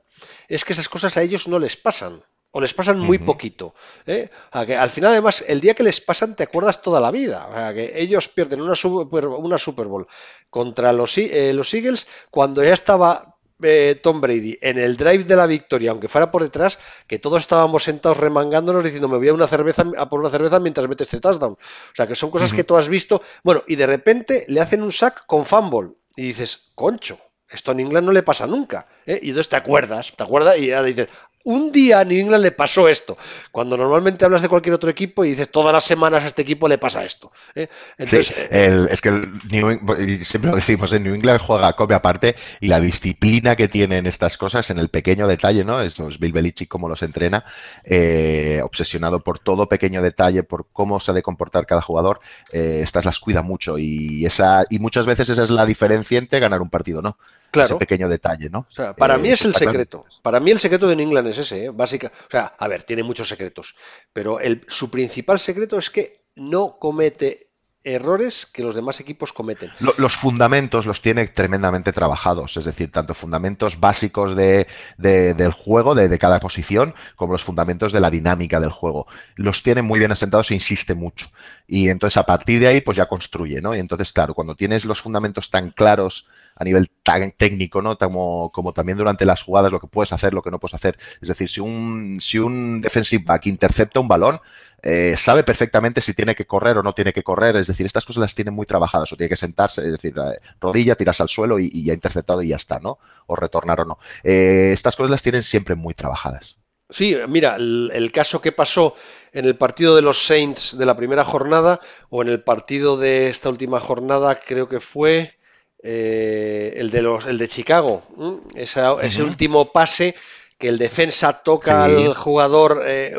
es que esas cosas a ellos no les pasan. O les pasan muy poquito. ¿eh? que al final, además, el día que les pasan te acuerdas toda la vida. O sea, que ellos pierden una Super, una Super Bowl contra los, eh, los Eagles cuando ya estaba eh, Tom Brady en el drive de la victoria, aunque fuera por detrás, que todos estábamos sentados remangándonos diciendo me voy a una cerveza a por una cerveza mientras metes este touchdown. O sea que son cosas que tú has visto. Bueno, y de repente le hacen un sack con fumble y dices, concho, esto en England no le pasa nunca. ¿eh? Y entonces te acuerdas, te acuerdas y ya dices, un día a New England le pasó esto. Cuando normalmente hablas de cualquier otro equipo y dices todas las semanas a este equipo le pasa esto. ¿eh?
Entonces, es que siempre lo decimos, en New England juega come aparte y la disciplina que tienen estas cosas en el pequeño detalle, ¿no? Es, Bill Belichick como los entrena, eh, obsesionado por todo pequeño detalle, por cómo se ha de comportar cada jugador, eh, estas las cuida mucho y esa y muchas veces esa es la diferencia entre ganar un partido, ¿no?
Claro.
Ese pequeño detalle, ¿no?
para mí es el secreto. Para mí el secreto de New England es ese, ¿eh? básica. O sea, a ver, tiene muchos secretos, pero el, su principal secreto es que no comete errores que los demás equipos cometen.
Los fundamentos los tiene tremendamente trabajados, es decir, tanto fundamentos básicos de, del juego, de, cada posición, como los fundamentos de la dinámica del juego. Los tiene muy bien asentados e insiste mucho. Y entonces a partir de ahí, pues ya construye, ¿no? Y entonces, claro, cuando tienes los fundamentos tan claros a nivel técnico, ¿no? Como, también durante las jugadas, lo que puedes hacer, lo que no puedes hacer. Es decir, si un, si un defensive back intercepta un balón, eh, sabe perfectamente si tiene que correr o no tiene que correr, es decir, estas cosas las tiene muy trabajadas, o tiene que sentarse, es decir, eh, rodilla, tirarse al suelo y, ya interceptado y ya está, ¿no? O retornar o no. Eh, estas cosas las tienen siempre muy trabajadas.
Sí, mira, el, caso que pasó en el partido de los Saints de la primera jornada o en el partido de esta última jornada, creo que fue el de los el de Chicago, ese último pase que el defensa toca al jugador, eh,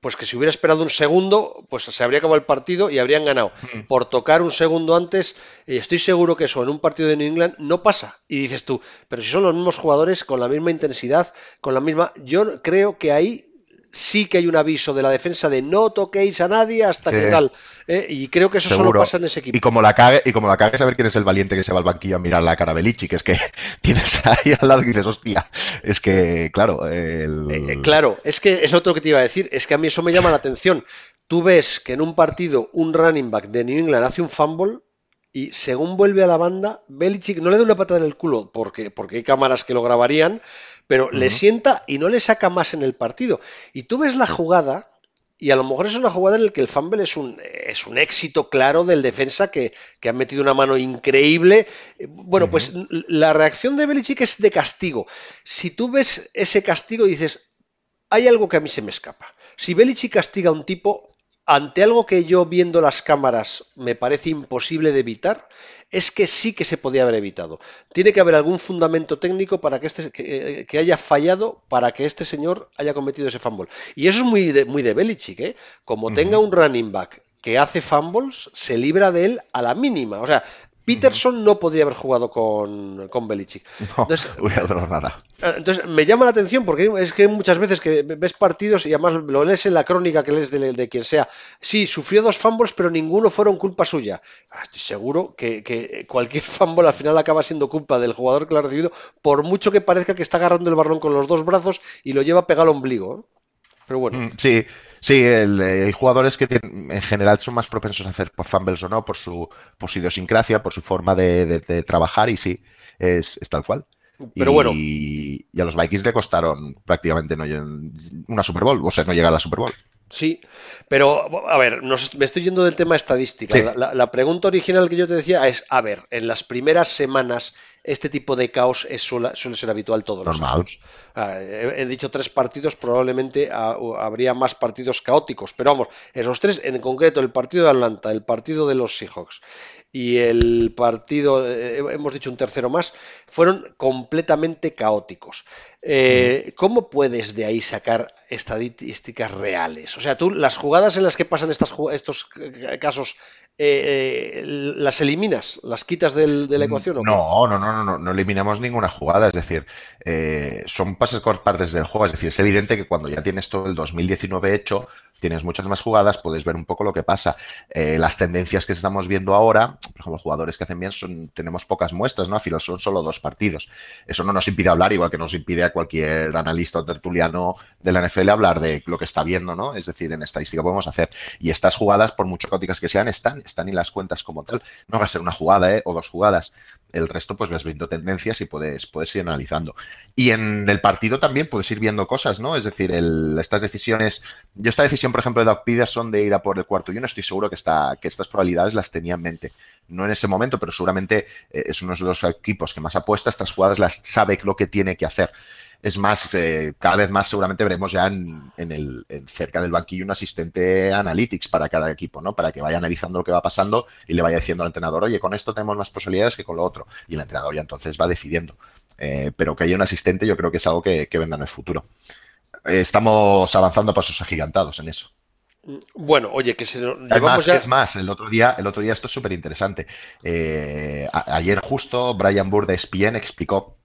pues que si hubiera esperado un segundo, pues se habría acabado el partido y habrían ganado. Por tocar un segundo antes, y estoy seguro que eso en un partido de New England no pasa. Y dices tú, pero si son los mismos jugadores con la misma intensidad, con la misma... Yo creo que ahí sí que hay un aviso de la defensa de no toquéis a nadie hasta que tal. ¿eh? Y creo que eso solo pasa en ese equipo.
Y como la cague, y como la cague saber quién es el valiente que se va al banquillo a mirar la cara a Belichi, que es que tienes ahí al lado y dices, hostia, es que, claro. El...
Eh, eh, claro, es que es otro que te iba a decir, es que a mí eso me llama la atención. Tú ves que en un partido un running back de New England hace un fumble y según vuelve a la banda, Belichick no le da una patada en el culo porque, porque hay cámaras que lo grabarían, pero le sienta y no le saca más en el partido. Y tú ves la jugada, y a lo mejor es una jugada en la que el fumble es un, es un éxito claro del defensa que, que ha metido una mano increíble. Bueno, pues la reacción de Belichick es de castigo. Si tú ves ese castigo dices, hay algo que a mí se me escapa. Si Belichick castiga a un tipo, ante algo que yo viendo las cámaras me parece imposible de evitar, es que sí que se podía haber evitado. Tiene que haber algún fundamento técnico para que este que, eh, haya fallado para que este señor haya cometido ese fumble. Y eso es muy de, muy de Belichick, ¿eh? Como tenga un running back que hace fumbles, se libra de él a la mínima. O sea, Peterson no podría haber jugado con, con Belichick.
entonces, nada.
Eh, entonces, me llama la atención porque es que muchas veces que ves partidos y además lo lees en la crónica que lees de, quien sea. Sí, sufrió dos fumbles, pero ninguno fueron culpa suya. Ah, estoy seguro que, cualquier fumble al final acaba siendo culpa del jugador que lo ha recibido, por mucho que parezca que está agarrando el balón con los dos brazos y lo lleva pegado al ombligo. ¿eh? Pero bueno.
Mm, sí, Sí, el, hay jugadores que en general son más propensos a hacer fumbles o no por su, por su idiosincrasia, por su forma de, trabajar y sí, es, tal cual.
Pero bueno.
Y, a los Vikings le costaron prácticamente no, una Super Bowl, o sea, no llegar a la Super Bowl.
Sí, pero a ver, me estoy yendo del tema estadística. La, pregunta original que yo te decía es, a ver, en las primeras semanas este tipo de caos es, suele, ser habitual todos los años. Ah, he, dicho tres partidos, probablemente habría más partidos caóticos, pero vamos, esos tres, en concreto el partido de Atlanta, el partido de los Seahawks y el partido, eh, hemos dicho un tercero más, fueron completamente caóticos. Eh, ¿Cómo puedes de ahí sacar estadísticas reales? O sea, tú las jugadas en las que pasan estos casos, eh, ¿las eliminas? ¿Las quitas del, de la ecuación?
no, no, no, no, no, no eliminamos ninguna jugada. Es decir, son pases por partes del juego. Es decir, es evidente que cuando ya tienes todo el 2019 hecho, tienes muchas más jugadas, puedes ver un poco lo que pasa. Eh, las tendencias que estamos viendo ahora, por ejemplo, jugadores que hacen bien, son, tenemos pocas muestras, ¿no? A filo, son solo dos partidos. Eso no nos impide hablar, igual que nos impide a cualquier analista o tertuliano de la NFL hablar de lo que está viendo, ¿no? Es decir, en estadística podemos hacer. Y estas jugadas, por mucho caóticas que sean, están, están en las cuentas como tal. No va a ser una jugada, ¿eh? O dos jugadas el resto pues ves viendo tendencias y puedes, puedes ir analizando. Y en el partido también puedes ir viendo cosas, ¿no? Es decir, estas decisiones, yo esta decisión, por ejemplo, de Doug Peterson de ir a por el cuarto y uno, estoy seguro que, está, que estas probabilidades las tenía en mente. No en ese momento, pero seguramente eh, es uno de los equipos que más apuesta, estas jugadas las sabe lo que tiene que hacer. Es más, eh, cada vez más seguramente veremos ya en, el, cerca del banquillo un asistente analytics para cada equipo, ¿no? Para que vaya analizando lo que va pasando y le vaya diciendo al entrenador, oye, con esto tenemos más posibilidades que con lo otro. Y el entrenador ya entonces va decidiendo. Eh, pero que haya un asistente yo creo que es algo que, que vendrá en el futuro. estamos avanzando a pasos agigantados en eso.
Bueno, oye, que se
Además, ya... es más, el otro día, el otro día esto es súper interesante. Eh, ayer justo Brian Burr de ESPN explicó,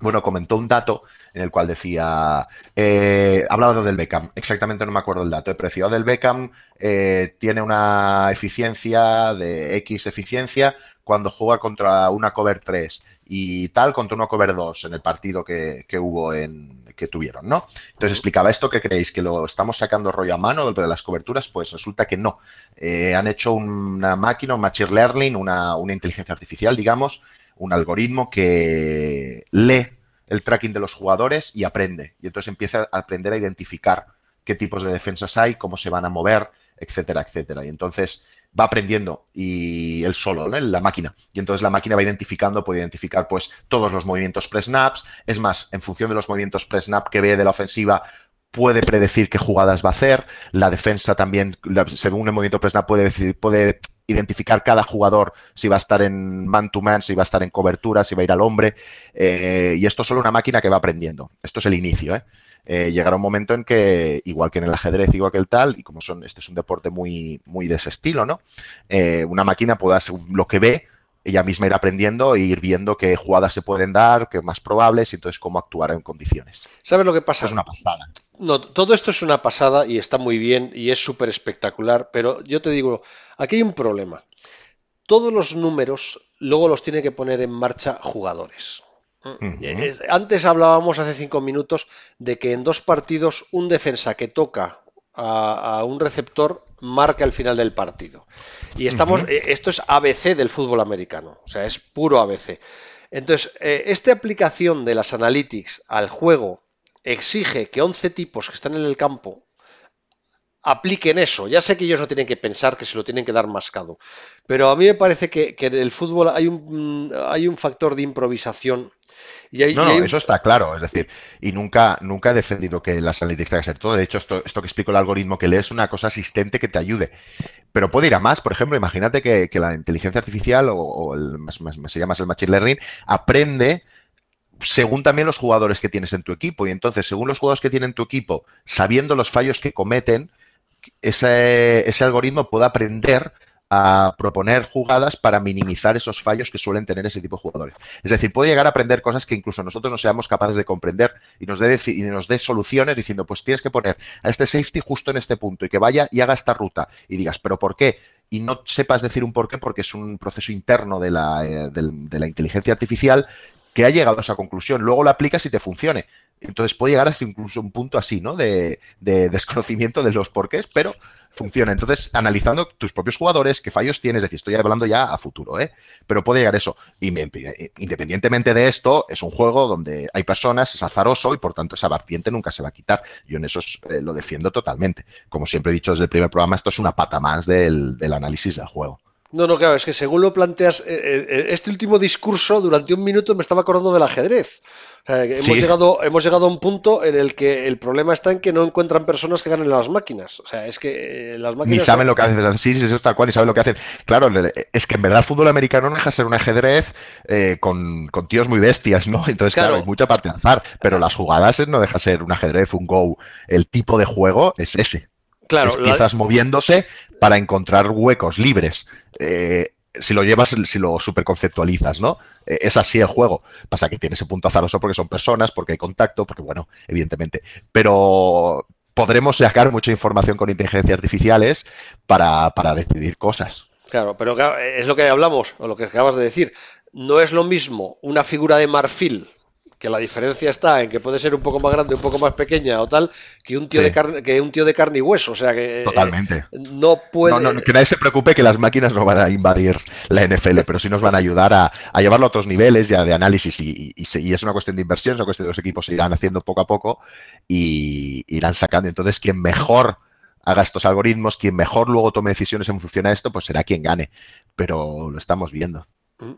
bueno, comentó un dato en el cual decía, eh, hablaba del Beckham, exactamente no me acuerdo el dato, el precio del Beckham eh, tiene una eficiencia de X eficiencia cuando juega contra una cover 3 y tal contra una cover 2 en el partido que, hubo en que tuvieron, ¿no? Entonces explicaba esto que creéis que lo estamos sacando rollo a mano de las coberturas, pues resulta que no. Eh, han hecho una máquina, un machine learning, una, una inteligencia artificial, digamos, un algoritmo que lee el tracking de los jugadores y aprende. Y entonces empieza a aprender a identificar qué tipos de defensas hay, cómo se van a mover, etcétera, etcétera. Y entonces va aprendiendo y él solo, ¿no? la máquina. Y entonces la máquina va identificando, puede identificar pues todos los movimientos pre-snaps. Es más, en función de los movimientos pre-snap que ve de la ofensiva, puede predecir qué jugadas va a hacer. La defensa también, según el movimiento pre-snap, puede, puede identificar cada jugador si va a estar en man-to-man, si va a estar en cobertura, si va a ir al hombre. Eh, y esto es solo una máquina que va aprendiendo. Esto es el inicio, ¿eh? Eh, llegará un momento en que, igual que en el ajedrez, igual que el tal, y como son, este es un deporte muy, muy de ese estilo, ¿no? Eh, una máquina pueda, lo que ve, ella misma ir aprendiendo e ir viendo qué jugadas se pueden dar, qué más probables, y entonces cómo actuar en condiciones.
¿Sabes lo que pasa?
Es una pasada.
No, todo esto es una pasada y está muy bien y es súper espectacular, pero yo te digo, aquí hay un problema. Todos los números luego los tiene que poner en marcha jugadores. Antes hablábamos hace cinco minutos de que en dos partidos un defensa que toca a, un receptor marca el final del partido. Y estamos, eh, esto es ABC del fútbol americano, o sea, es puro ABC. Entonces, eh, esta aplicación de las analytics al juego exige que 11 tipos que están en el campo apliquen eso. Ya sé que ellos no tienen que pensar que se lo tienen que dar mascado, pero a mí me parece que, que en el fútbol hay un, hay un factor de improvisación
no, eso está claro, es decir, y nunca, nunca he defendido que las analytics tenga que ser todo. De hecho, esto, esto que explico el algoritmo que lees es una cosa asistente que te ayude. Pero puede ir a más, por ejemplo, imagínate que, la inteligencia artificial o, el, se llama el machine learning aprende según también los jugadores que tienes en tu equipo. Y entonces, según los jugadores que tienen en tu equipo, sabiendo los fallos que cometen, ese, ese algoritmo puede aprender a proponer jugadas para minimizar esos fallos que suelen tener ese tipo de jugadores. Es decir, puede llegar a aprender cosas que incluso nosotros no seamos capaces de comprender y nos dé, y nos dé soluciones diciendo, pues tienes que poner a este safety justo en este punto y que vaya y haga esta ruta. Y digas, ¿pero por qué? Y no sepas decir un por qué porque es un proceso interno de la, eh, de, la inteligencia artificial que ha llegado a esa conclusión. Luego lo aplicas y te funcione. Entonces puede llegar hasta incluso un punto así, ¿no? De, de desconocimiento de los porqués, pero funciona. Entonces, analizando tus propios jugadores, qué fallos tienes, es decir, estoy hablando ya a futuro, ¿eh? Pero puede llegar eso. Y independientemente de esto, es un juego donde hay personas, es azaroso y por tanto esa vertiente nunca se va a quitar. Yo en eso eh, lo defiendo totalmente. Como siempre he dicho desde el primer programa, esto es una pata más del, análisis del juego.
No, no, claro, es que según lo planteas, eh, eh, este último discurso durante un minuto me estaba acordando del ajedrez hemos, llegado, hemos llegado a un punto en el que el problema está en que no encuentran personas que ganen las máquinas. O sea, es que eh, las máquinas.
Ni saben lo que hacen. Sí, sí, eso está cual, y saben lo que hacen. Claro, es que en verdad el fútbol americano no deja de ser un ajedrez eh, con, tíos muy bestias, ¿no? Entonces, claro, hay mucha parte de azar. Pero las jugadas no deja de ser un ajedrez, un go. El tipo de juego es ese. Claro, es piezas moviéndose para encontrar huecos libres. Eh, si lo llevas, si lo superconceptualizas, ¿no? Eh, es así el juego. Pasa que tiene ese punto azaroso porque son personas, porque hay contacto, porque, bueno, evidentemente. Pero podremos sacar mucha información con inteligencia artificiales para, para decidir cosas.
Claro, pero es lo que hablamos, o lo que acabas de decir. No es lo mismo una figura de marfil que la diferencia está en que puede ser un poco más grande, un poco más pequeña o tal, que un tío de carne, que un tío de carne y hueso. O sea que
eh,
no puede.
No, que nadie se preocupe que las máquinas no van a invadir la NFL, pero sí nos van a ayudar a, llevarlo a otros niveles ya de análisis y, es una cuestión de inversión, es una cuestión de los equipos irán haciendo poco a poco y irán sacando. Entonces, quien mejor haga estos algoritmos, quien mejor luego tome decisiones en función a esto, pues será quien gane. Pero lo estamos viendo.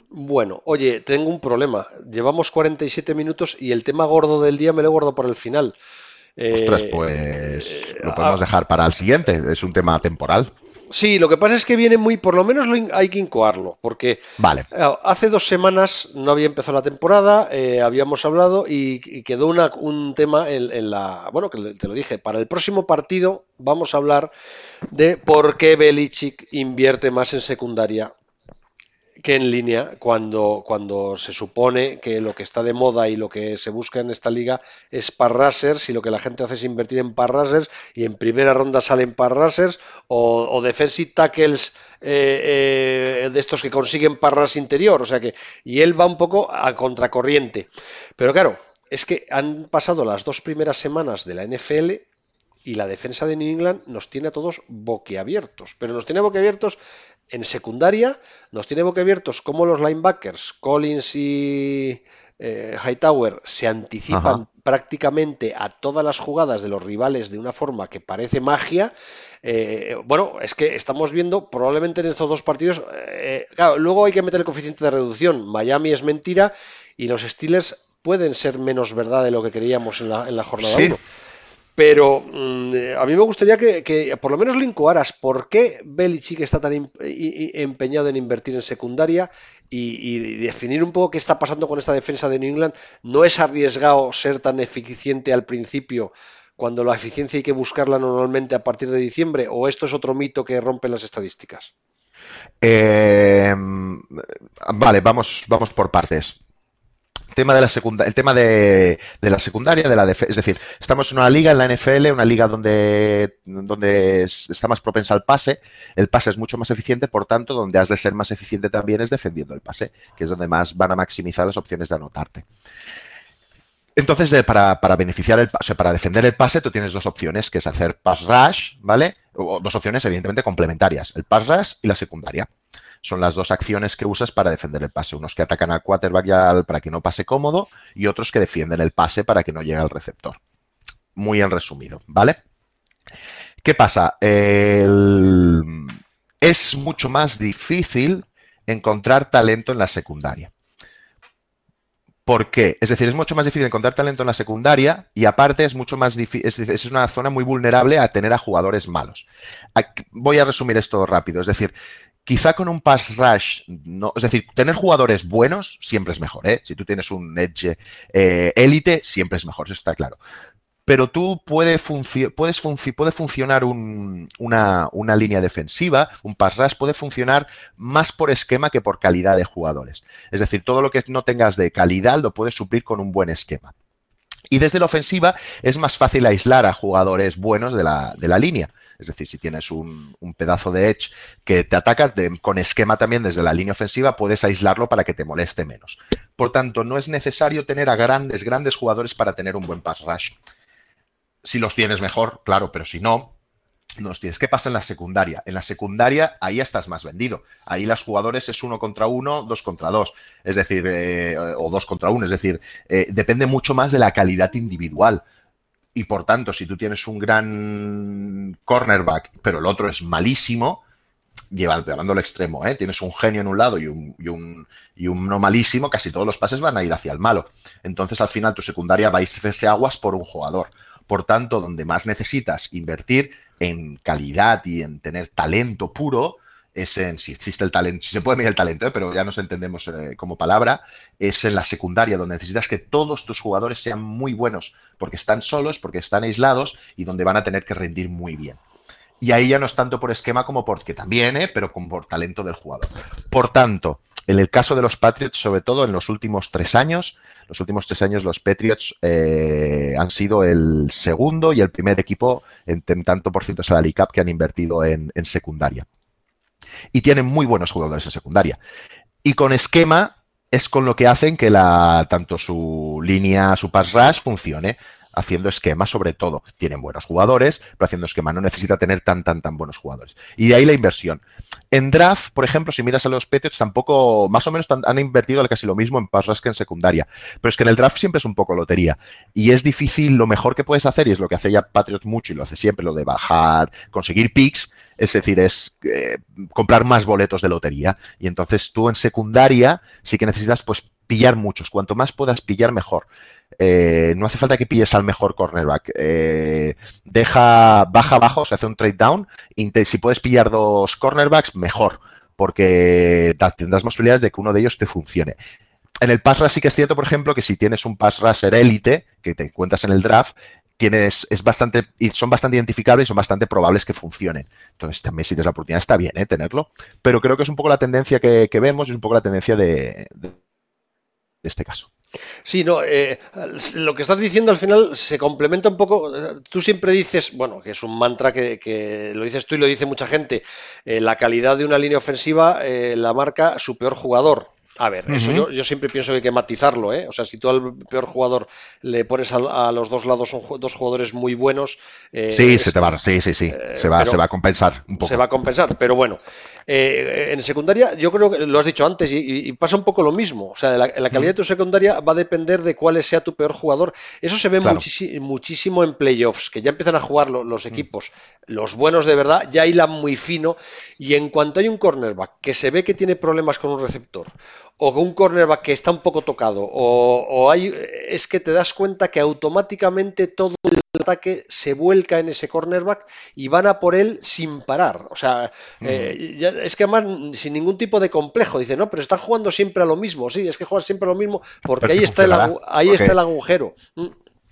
Bueno, oye, tengo un problema. Llevamos 47 minutos y el tema gordo del día me lo guardo para el final.
Ostras, eh, pues lo podemos dejar para el siguiente. Es un tema temporal.
Sí, lo que pasa es que viene muy, por lo menos hay que incoarlo, porque
vale.
Eh, hace dos semanas no había empezado la temporada, eh, habíamos hablado y, quedó una, un tema en, en, la, bueno, que te lo dije, para el próximo partido vamos a hablar de por qué Belichick invierte más en secundaria que en línea cuando, cuando se supone que lo que está de moda y lo que se busca en esta liga es parrasers y lo que la gente hace es invertir en parrasers y en primera ronda salen parrasers o, defensive tackles eh, eh, de estos que consiguen parras interior, o sea que y él va un poco a contracorriente. Pero claro, es que han pasado las dos primeras semanas de la NFL y la defensa de New England nos tiene a todos boquiabiertos, pero nos tiene boquiabiertos en secundaria nos tiene boquiabiertos como los linebackers, Collins y eh, Hightower, se anticipan prácticamente a todas las jugadas de los rivales de una forma que parece magia. Eh, bueno, es que estamos viendo probablemente en estos dos partidos, eh, claro, luego hay que meter el coeficiente de reducción. Miami es mentira y los Steelers pueden ser menos verdad de lo que creíamos en la, jornada 1. Pero mm, a mí me gustaría que, por lo menos linkoaras por qué Belichick está tan empeñado en invertir en secundaria y, definir un poco qué está pasando con esta defensa de New England. ¿No es arriesgado ser tan eficiente al principio cuando la eficiencia hay que buscarla normalmente a partir de diciembre? ¿O esto es otro mito que rompe las estadísticas?
Eh, vale, vamos, vamos por partes tema de la segunda, el tema de, la secundaria, de la es decir, estamos en una liga en la NFL, una liga donde, donde está más propensa al pase, el pase es mucho más eficiente, por tanto, donde has de ser más eficiente también es defendiendo el pase, que es donde más van a maximizar las opciones de anotarte. Entonces, para, beneficiar el pase, para defender el pase, tú tienes dos opciones, que es hacer pass rush, ¿vale? O dos opciones, evidentemente, complementarias, el pass rush y la secundaria son las dos acciones que usas para defender el pase. Unos que atacan al quarterback para que no pase cómodo y otros que defienden el pase para que no llegue al receptor. Muy en resumido, ¿vale? ¿Qué pasa? Es mucho más difícil encontrar talento en la secundaria. ¿Por qué? Es decir, es mucho más difícil encontrar talento en la secundaria y aparte es mucho más difícil, es, una zona muy vulnerable a tener a jugadores malos. Voy a resumir esto rápido. Es decir, Quizá con un pass rush, no, es decir, tener jugadores buenos siempre es mejor, ¿eh? Si tú tienes un edge eh, élite, siempre es mejor, eso está claro. Pero tú puede puedes puede funcionar una, una, línea defensiva, un pass rush puede funcionar más por esquema que por calidad de jugadores. Es decir, todo lo que no tengas de calidad lo puedes suplir con un buen esquema. Y desde la ofensiva es más fácil aislar a jugadores buenos de la, de la línea. Es decir, si tienes un, pedazo de edge que te ataca con esquema también desde la línea ofensiva, puedes aislarlo para que te moleste menos. Por tanto, no es necesario tener a grandes, grandes jugadores para tener un buen pass rush. Si los tienes mejor, claro, pero si no, no los tienes. ¿Qué pasa en la secundaria? En la secundaria ahí estás más vendido. Ahí los jugadores es uno contra uno, dos contra dos. Es decir, eh, o dos contra uno. Es decir, eh, depende mucho más de la calidad individual y por tanto, si tú tienes un gran cornerback, pero el otro es malísimo, llevando al extremo, ¿eh? tienes un genio en un lado y un, y, un, y uno malísimo, casi todos los pases van a ir hacia el malo. Entonces, al final, tu secundaria va a irse aguas por un jugador. Por tanto, donde más necesitas invertir en calidad y en tener talento puro, es en, si existe el talento, si se puede medir el talento, ¿eh? pero ya nos entendemos eh, como palabra, es en la secundaria, donde necesitas que todos tus jugadores sean muy buenos, porque están solos, porque están aislados y donde van a tener que rendir muy bien. Y ahí ya no es tanto por esquema como porque también, ¿eh? pero con, por talento del jugador. Por tanto, en el caso de los Patriots, sobre todo en los últimos tres años, los últimos tres años los Patriots han sido el segundo y el primer equipo en, tanto por ciento salary cap que han invertido en secundaria y tienen muy buenos jugadores en secundaria. Y con esquema es con lo que hacen que la, tanto su línea, su pass rush funcione haciendo esquema sobre todo. Tienen buenos jugadores, pero haciendo esquema no necesita tener tan, tan, tan buenos jugadores. Y de ahí la inversión. En draft, por ejemplo, si miras a los Patriots, tampoco, más o menos han invertido casi lo mismo en pass rush que en secundaria. Pero es que en el draft siempre es un poco lotería. Y es difícil, lo mejor que puedes hacer, y es lo que hace ya Patriots mucho y lo hace siempre, lo de bajar, conseguir picks, es decir, es eh, comprar más boletos de lotería. Y entonces tú en secundaria sí que necesitas pues pillar muchos. Cuanto más puedas pillar, mejor. Eh, no hace falta que pilles al mejor cornerback. Eh, deja, baja abajo, se hace un trade down. Si puedes pillar dos cornerbacks, mejor. Porque tendrás más probabilidades de que uno de ellos te funcione. En el pass rush sí que es cierto, por ejemplo, que si tienes un pass rusher élite que te encuentras en el draft, tienes, es bastante, son bastante identificables y son bastante probables que funcionen. Entonces, también si tienes la oportunidad, está bien ¿eh? tenerlo. Pero creo que es un poco la tendencia que, vemos y es un poco la tendencia de, este caso.
Sí, no, eh, lo que estás diciendo al final se complementa un poco. Tú siempre dices, bueno, que es un mantra que, lo dices tú y lo dice mucha gente, eh, la calidad de una línea ofensiva la marca su peor jugador. A ver, eso yo, siempre pienso que hay que matizarlo, ¿eh? O sea, si tú al peor jugador le pones a, los dos lados dos jugadores muy buenos.
Eh, sí, se te va, sí, sí, sí. Eh, se, va, se va a compensar un poco.
Se va a compensar, pero bueno. Eh, en secundaria, yo creo que lo has dicho antes y, pasa un poco lo mismo. O sea, la, calidad de tu secundaria va a depender de cuál sea tu peor jugador. Eso se ve muchísimo en playoffs, que ya empiezan a jugar los equipos, los buenos de verdad, ya hilan muy fino. Y en cuanto hay un cornerback que se ve que tiene problemas con un receptor, o un cornerback que está un poco tocado, o, o hay, es que te das cuenta que automáticamente todo el ataque se vuelca en ese cornerback y van a por él sin parar. O sea, eh, es que además sin ningún tipo de complejo. Dice, no, pero están jugando siempre a lo mismo. Sí, es que juegan siempre a lo mismo porque ahí, está el, ahí está el agujero.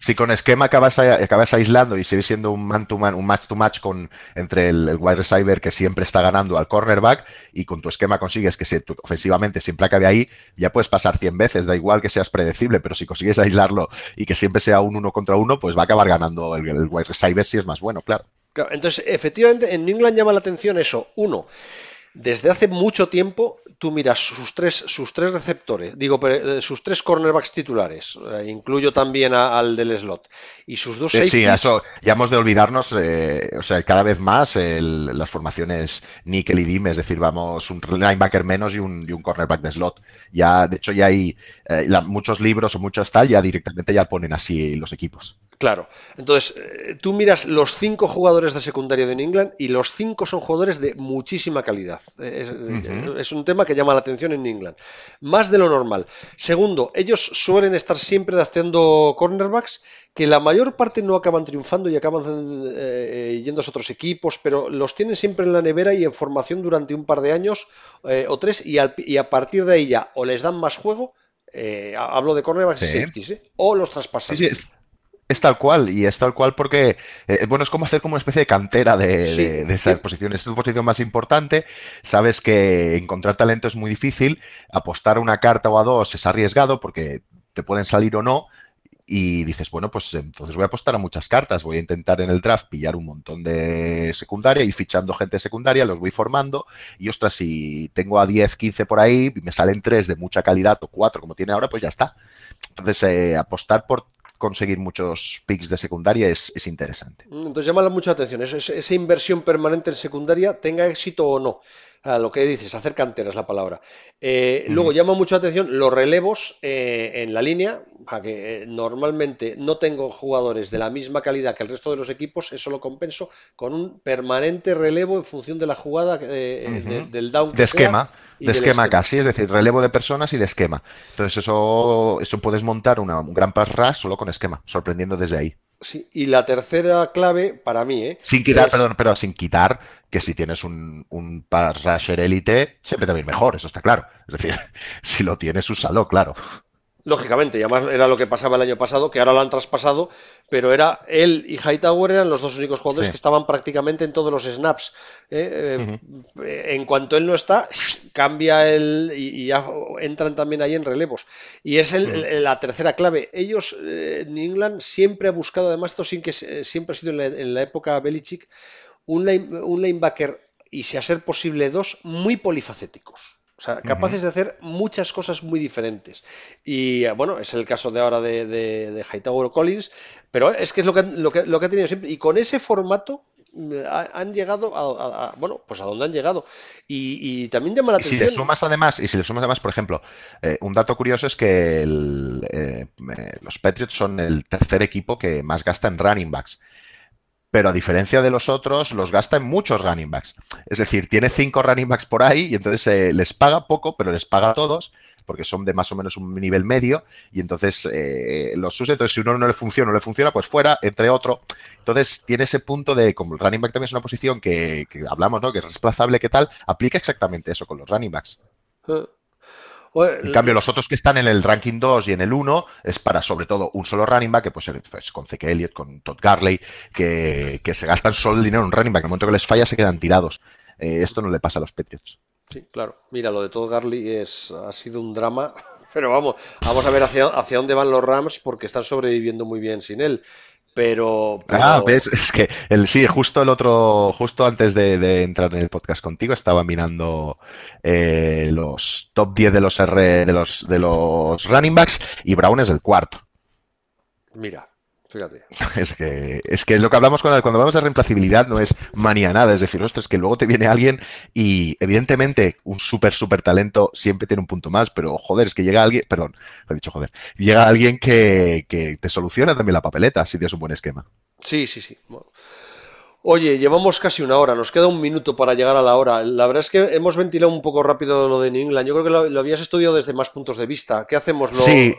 Si con esquema acabas, acabas aislando y sigue siendo un man to man, un match to match con, entre el, wide receiver que siempre está ganando al cornerback y con tu esquema consigues que se, ofensivamente siempre acabe ahí, ya puedes pasar 100 veces, da igual que seas predecible, pero si consigues aislarlo y que siempre sea un uno contra uno, pues va a acabar ganando el, el wide receiver si es más bueno, claro.
Entonces, efectivamente, en New England llama la atención eso. Uno, desde hace mucho tiempo tú miras sus tres, sus tres receptores, digo, eh, sus tres cornerbacks titulares, eh, incluyo también al del slot, y sus dos
safeties... Sí, eso ya hemos de olvidarnos, eh, o sea, cada vez más las formaciones nickel y beam, es decir, vamos, un linebacker menos y un, cornerback de slot. Ya, de hecho, ya hay muchos libros o muchos tal, ya directamente ya ponen así los equipos.
Claro. Entonces, eh, tú miras los cinco jugadores de secundaria de New England y los cinco son jugadores de muchísima calidad. Es, un tema que llama la atención en New England. Más de lo normal. Segundo, ellos suelen estar siempre haciendo cornerbacks que la mayor parte no acaban triunfando y acaban eh, yendo a otros equipos, pero los tienen siempre en la nevera y en formación durante un par de años eh, o tres y, a partir de ahí ya o les dan más juego, hablo de cornerbacks y safeties, o los traspasan.
Es tal cual, y es tal cual porque, eh, bueno, es como hacer como una especie de cantera de, esa posición. Es tu posición más importante, sabes que encontrar talento es muy difícil, apostar una carta o a dos es arriesgado porque te pueden salir o no, y dices, bueno, pues entonces voy a apostar a muchas cartas, voy a intentar en el draft pillar un montón de secundaria y fichando gente secundaria, los voy formando y ostras, si tengo a 10, 15 por ahí y me salen 3 de mucha calidad o 4 como tiene ahora, pues ya está. Entonces, eh, apostar por conseguir muchos picks de secundaria es, interesante.
Mm, entonces llama mucha atención, esa inversión permanente en secundaria, tenga éxito o no. A lo que dices, hacer cantera es la palabra. Eh, luego llama mucha atención los relevos eh, en la línea, a que eh, normalmente no tengo jugadores de la misma calidad que el resto de los equipos, eso lo compenso con un permanente relevo en función de la jugada del down.
de esquema de esquema, casi, es decir, relevo de personas y de esquema. Entonces eso, eso puedes montar un gran pass rush solo con esquema, sorprendiendo desde ahí.
Sí, y la tercera clave para mí, ¿eh?
Sin quitar, perdón, pero sin quitar que si tienes un, un pass rusher élite, siempre te mejor, eso está claro. Es decir, si lo tienes, úsalo, claro.
Lógicamente, y además era lo que pasaba el año pasado, que ahora lo han traspasado, pero era él y Hightower eran los dos únicos jugadores que estaban prácticamente en todos los snaps. ¿eh? Eh, en cuanto él no está, cambia el y, ya entran también ahí en relevos. Y es la tercera clave. Ellos, eh, New England, siempre ha buscado, además, esto sin que siempre ha sido en la, época Belichick, un, un linebacker y si a ser posible dos, muy polifacéticos. Sea, capaces de hacer muchas cosas muy diferentes. Y bueno, es el caso de ahora de, de, Hightower Collins, pero es que es lo que, lo que, lo que ha tenido siempre. Y con ese formato mm, han llegado a, bueno pues a donde han llegado y, también llama la atención
si le sumas además y si le sumas además por ejemplo eh, un dato curioso es que eh, eh, los Patriots son el tercer equipo que más gasta en running backs pero a diferencia de los otros, los gasta en muchos running backs. Es decir, tiene cinco running backs por ahí y entonces eh, les paga poco, pero les paga a todos, porque son de más o menos un nivel medio, y entonces eh, los usa. Entonces, si uno no le funciona, no le funciona, pues fuera, entre otro. Entonces, tiene ese punto de, como el running back también es una posición que, hablamos, ¿no? Que es desplazable, ¿qué tal? Aplica exactamente eso con los running backs. Eh, en cambio, los otros que están en el ranking 2 y en el 1 es para sobre todo un solo running back, que puede ser pues, con Zeke Elliott, con Todd Garley, que, se gastan solo el dinero en un running back. En el momento que les falla se quedan tirados. Eh, esto no le pasa a los Patriots.
Sí, claro. Mira, lo de Todd Garley es, ha sido un drama. Pero vamos, vamos a ver hacia, hacia dónde van los Rams porque están sobreviviendo muy bien sin él. Pero,
Ah, ves, es que el, sí, justo el otro, justo antes de, entrar en el podcast contigo, estaba mirando eh, los top 10 de los R, de los de los running backs y Brown es el cuarto.
Mira, Fíjate.
Es que, es que lo que hablamos cuando, cuando hablamos de reemplazabilidad no es manía nada, es decir, ostras, que luego te viene alguien y evidentemente un súper, súper talento siempre tiene un punto más, pero joder, es que llega alguien, perdón, he dicho joder, llega alguien que, te soluciona también la papeleta si tienes un buen esquema.
Sí, sí, sí. Oye, llevamos casi una hora, nos queda un minuto para llegar a la hora. La verdad es que hemos ventilado un poco rápido lo de New England. Yo creo que lo, habías estudiado desde más puntos de vista. ¿Qué hacemos?
Lo... Sí,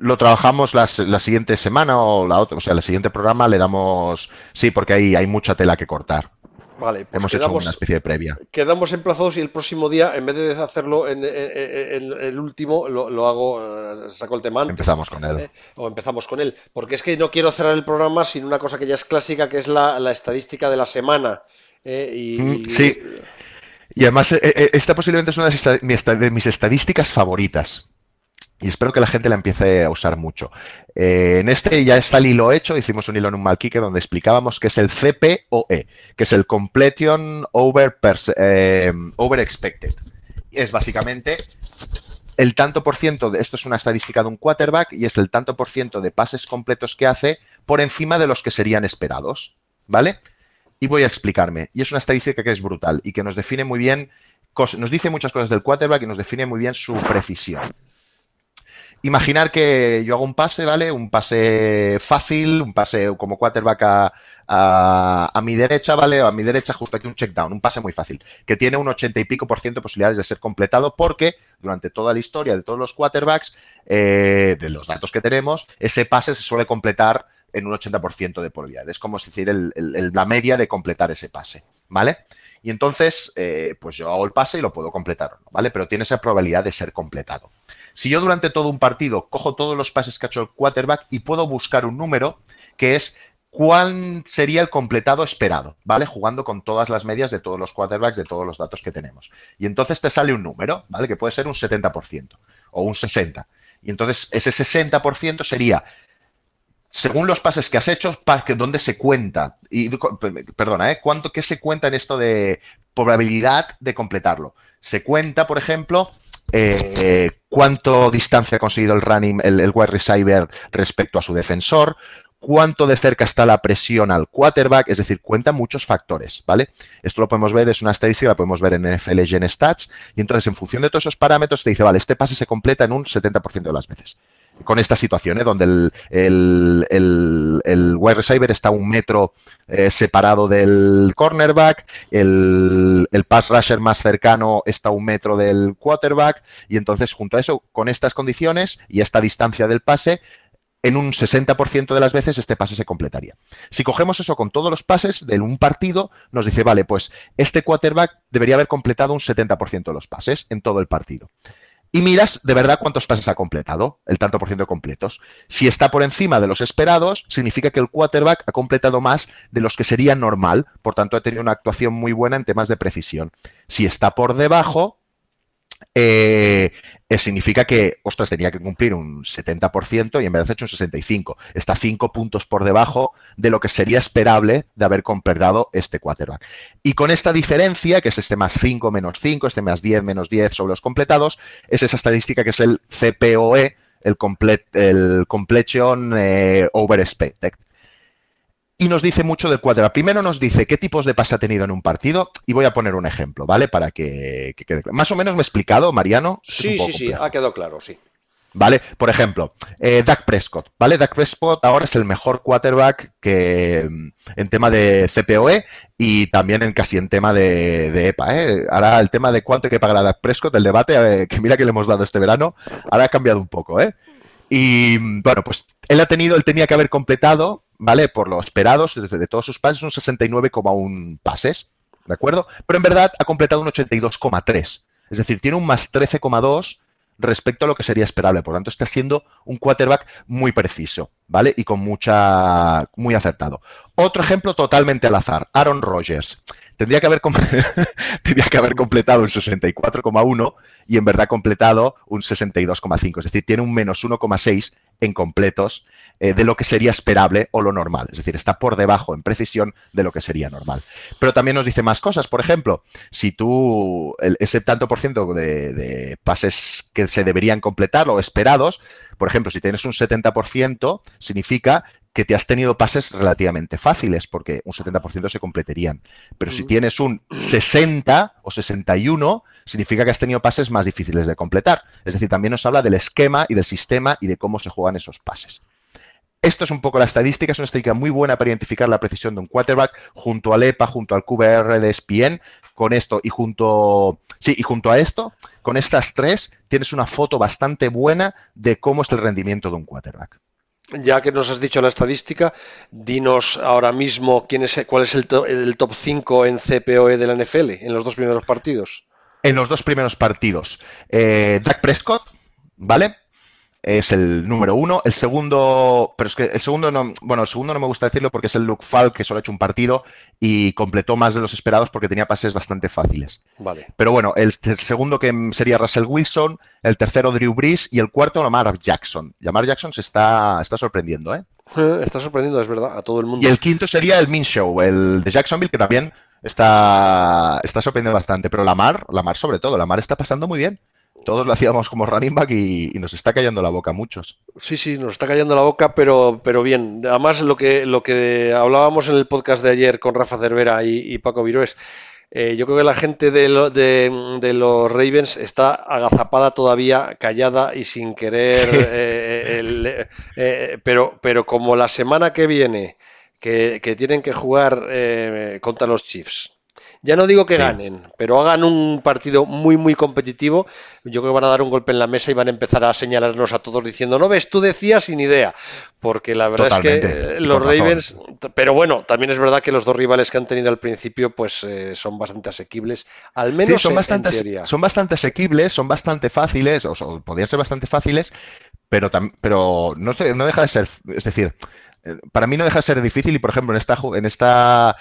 lo trabajamos la siguiente semana o la otra, o sea, el siguiente programa le damos, sí, porque ahí hay mucha tela que cortar.
Vale,
pues Hemos hecho una especie de previa.
Quedamos emplazados y el próximo día, en vez de hacerlo en, el último, lo, hago, eh, saco el tema
Empezamos con él.
Eh, o empezamos con él. Porque es que no quiero cerrar el programa sin una cosa que ya es clásica, que es la, estadística de la semana. Eh, y,
mm, sí. Y además, esta posiblemente es una de mis estadísticas favoritas y espero que la gente la empiece a usar mucho. Eh, en este ya está el hilo hecho, hicimos un hilo en un Malkike donde explicábamos que es el CPOE, que es el Completion Over, eh, over Expected. Es básicamente el tanto por ciento, de, esto es una estadística de un quarterback, y es el tanto por ciento de pases completos que hace por encima de los que serían esperados. ¿Vale? Y voy a explicarme. Y es una estadística que es brutal y que nos define muy bien, nos dice muchas cosas del quarterback y nos define muy bien su precisión imaginar que yo hago un pase, ¿vale? Un pase fácil, un pase como quarterback a, mi derecha, ¿vale? A mi derecha justo aquí un check down, un pase muy fácil, que tiene un 80 y pico por ciento de posibilidades de ser completado porque durante toda la historia de todos los quarterbacks, eh, de los datos que tenemos, ese pase se suele completar en un 80% de probabilidades. Es como decir la media de completar ese pase, ¿vale? Y entonces, eh, pues yo hago el pase y lo puedo completar, ¿vale? Pero tiene esa probabilidad de ser completado. Si yo durante todo un partido cojo todos los pases que ha hecho el quarterback y puedo buscar un número que es cuál sería el completado esperado, ¿vale? Jugando con todas las medias de todos los quarterbacks, de todos los datos que tenemos. Y entonces te sale un número, ¿vale? Que puede ser un 70% o un 60%. Y entonces ese 60% sería, según los pases que has hecho, ¿dónde se cuenta? Y, perdona, ¿eh? ¿Cuánto, ¿Qué se cuenta en esto de probabilidad de completarlo? Se cuenta, por ejemplo, eh, cuánto distancia ha conseguido el running, el, wide receiver respecto a su defensor, cuánto de cerca está la presión al quarterback, es decir, cuenta muchos factores, ¿vale? Esto lo podemos ver, es una estadística, la podemos ver en NFL Gen Stats, y entonces en función de todos esos parámetros te dice, vale, este pase se completa en un 70% de las veces con esta situación, ¿eh? donde el, wide receiver está un metro eh, separado del cornerback, el, pass rusher más cercano está un metro del quarterback, y entonces junto a eso, con estas condiciones y esta distancia del pase, en un 60% de las veces este pase se completaría. Si cogemos eso con todos los pases de un partido, nos dice, vale, pues este quarterback debería haber completado un 70% de los pases en todo el partido y miras de verdad cuántos pases ha completado, el tanto por ciento completos. Si está por encima de los esperados, significa que el quarterback ha completado más de los que sería normal, por tanto ha tenido una actuación muy buena en temas de precisión. Si está por debajo, eh, eh, significa que, ostras, tenía que cumplir un 70% y en vez de hecho un 65%. Está 5 puntos por debajo de lo que sería esperable de haber completado este quarterback. Y con esta diferencia, que es este más 5 menos 5, este más 10 menos 10 sobre los completados, es esa estadística que es el CPOE, el, el Completion eh, Over Expected y nos dice mucho del cuadra. Primero nos dice qué tipos de pase ha tenido en un partido y voy a poner un ejemplo, ¿vale? Para que, quede claro. Más o menos me he explicado, Mariano.
Sí, sí, sí, ha quedado claro, sí.
¿Vale? Por ejemplo, eh, Dak Prescott, ¿vale? Dak Prescott ahora es el mejor quarterback que mm, en tema de CPOE y también en casi en tema de, EPA, ¿eh? Ahora el tema de cuánto hay que pagar a Dak Prescott, el debate, que mira que le hemos dado este verano, ahora ha cambiado un poco, ¿eh? Y mm, bueno, pues él ha tenido, él tenía que haber completado ¿vale? Por lo esperado, desde de todos sus pases, son 69,1 pases, ¿de acuerdo? Pero en verdad ha completado un 82,3. Es decir, tiene un más 13,2 respecto a lo que sería esperable. Por lo tanto, está siendo un quarterback muy preciso, ¿vale? Y con mucha. muy acertado. Otro ejemplo totalmente al azar: Aaron Rodgers. Tendría que haber, tendría que haber completado un 64,1 y en verdad completado un 62,5. Es decir, tiene un menos 1,6 en completos eh, de lo que sería esperable o lo normal. Es decir, está por debajo en precisión de lo que sería normal. Pero también nos dice más cosas. Por ejemplo, si tú ese tanto por ciento de, pases que se deberían completar o esperados, por ejemplo, si tienes un 70%, significa que te has tenido pases relativamente fáciles, porque un 70% se completarían. Pero si tienes un 60 o 61, significa que has tenido pases más difíciles de completar. Es decir, también nos habla del esquema y del sistema y de cómo se juegan esos pases. Esto es un poco la estadística, es una estadística muy buena para identificar la precisión de un quarterback junto al EPA, junto al QBR de ESPN, con esto y junto, sí, y junto a esto, con estas tres, tienes una foto bastante buena de cómo es el rendimiento de un quarterback.
Ya que nos has dicho la estadística, dinos ahora mismo quién es, cuál es el, top 5 en CPOE de la NFL en los dos primeros partidos.
En los dos primeros partidos. Eh, Dak Prescott, ¿vale? Es el número uno. El segundo, pero es que el segundo no, bueno, el segundo no me gusta decirlo porque es el Luke Falk, que solo ha hecho un partido y completó más de los esperados porque tenía pases bastante fáciles.
Vale.
Pero bueno, el, segundo que sería Russell Wilson, el tercero Drew Brees y el cuarto Lamar Jackson. Lamar Jackson se está, está sorprendiendo, ¿eh?
Está sorprendiendo, es verdad, a todo el mundo.
Y el quinto sería el Min Show, el de Jacksonville, que también está, está sorprendiendo bastante. Pero Lamar, Lamar sobre todo, Lamar está pasando muy bien todos lo hacíamos como running back y, nos está callando la boca a muchos.
Sí, sí, nos está callando la boca, pero, pero bien. Además, lo que, lo que hablábamos en el podcast de ayer con Rafa Cervera y, Paco Virués, eh, yo creo que la gente de, de, los Ravens está agazapada todavía, callada y sin querer. Eh, eh, pero, pero como la semana que viene, que, que tienen que jugar contra los Chiefs, ya no digo que ganen, pero hagan un partido muy, muy competitivo. Yo creo que van a dar un golpe en la mesa y van a empezar a señalarnos a todos diciendo, no ves, tú decías sin idea. Porque la verdad es que los Ravens, pero bueno, también es verdad que los dos rivales que han tenido al principio, pues eh, son bastante asequibles. Al menos
son, bastante, son bastante asequibles, son bastante fáciles, o, podrían ser bastante fáciles, pero, pero no, no deja de ser, es decir, eh, para mí no deja de ser difícil y por ejemplo en esta en esta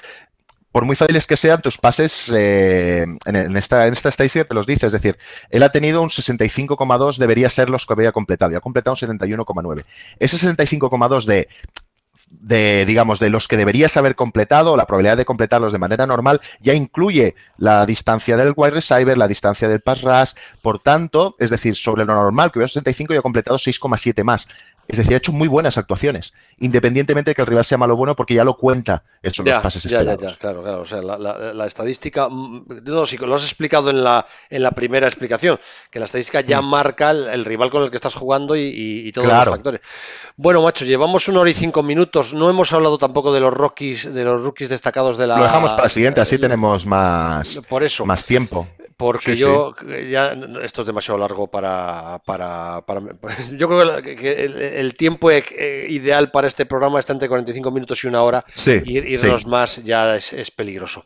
por muy fáciles que sean, tus pases eh, en, esta, en esta estadística te los dice. Es decir, él ha tenido un 65,2, debería ser los que había completado, y ha completado un 71,9. Ese 65,2 de de, digamos, de los que deberías haber completado, la probabilidad de completarlos de manera normal, ya incluye la distancia del wide receiver, la distancia del pass rush, por tanto, es decir, sobre lo normal, que hubiera 65 y ha completado 6,7 más. Es decir, ha hecho muy buenas actuaciones, independientemente de que el rival sea malo o bueno, porque ya lo cuenta en los pases esperados.
Ya, ya, claro, claro. O sea, la, estadística, mm, no, si lo has explicado en la, en la primera explicación, que la estadística ya mm. marca el, rival con el que estás jugando y, todos los factores. Bueno, macho, llevamos una hora y cinco minutos. No hemos hablado tampoco de los rookies, de los rookies destacados de la.
Lo dejamos para la siguiente, así tenemos más,
por eso.
más tiempo
porque yo ya esto es demasiado largo para, para, yo creo que el, tiempo e, e, ideal para este programa está entre 45 minutos y una hora y irnos más ya es, peligroso.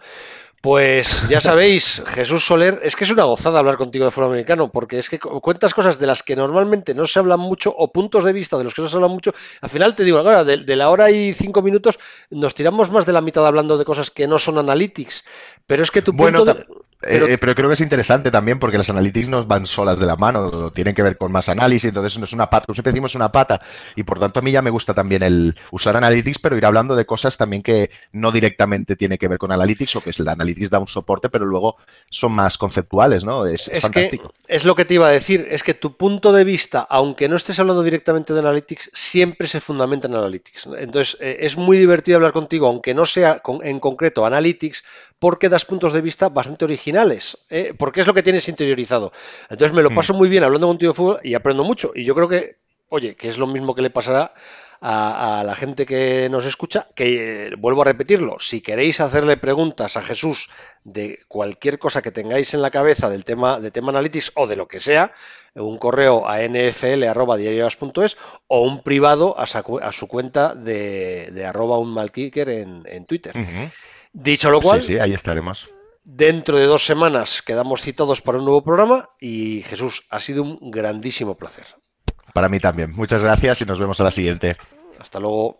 Pues ya sabéis, Jesús Soler, es que es una gozada hablar contigo de fútbol americano, porque es que cuentas cosas de las que normalmente no se hablan mucho, o puntos de vista de los que no se hablan mucho. Al final te digo, ahora, de, la hora y cinco minutos, nos tiramos más de la mitad hablando de cosas que no son analytics. Pero es que tu punto de...
Eh, eh, pero, creo que es interesante también porque las analytics no van solas de la mano, tienen que ver con más análisis, entonces no es una pata, siempre decimos una pata y por tanto a mí ya me gusta también el usar analytics, pero ir hablando de cosas también que no directamente tiene que ver con analytics o que es la analytics da un soporte, pero luego son más conceptuales, ¿no? Es, fantástico.
es lo que te iba a decir, es que tu punto de vista, aunque no estés hablando directamente de analytics, siempre se fundamenta en analytics. Entonces eh, es muy divertido hablar contigo, aunque no sea en concreto analytics, porque das puntos de vista bastante originales, ¿eh? porque es lo que tienes interiorizado. Entonces me lo mm. paso muy bien hablando contigo de fútbol y aprendo mucho. Y yo creo que, oye, que es lo mismo que le pasará a, la gente que nos escucha, que eh, vuelvo a repetirlo, si queréis hacerle preguntas a Jesús de cualquier cosa que tengáis en la cabeza del tema de tema analytics o de lo que sea, un correo a nfl.diarios.es o un privado a, su cuenta de, de arroba un malkicker en, en Twitter. Dicho lo cual,
sí, sí, ahí estaremos.
Dentro de dos semanas quedamos citados para un nuevo programa y Jesús, ha sido un grandísimo placer.
Para mí también. Muchas gracias y nos vemos a la siguiente.
Hasta luego.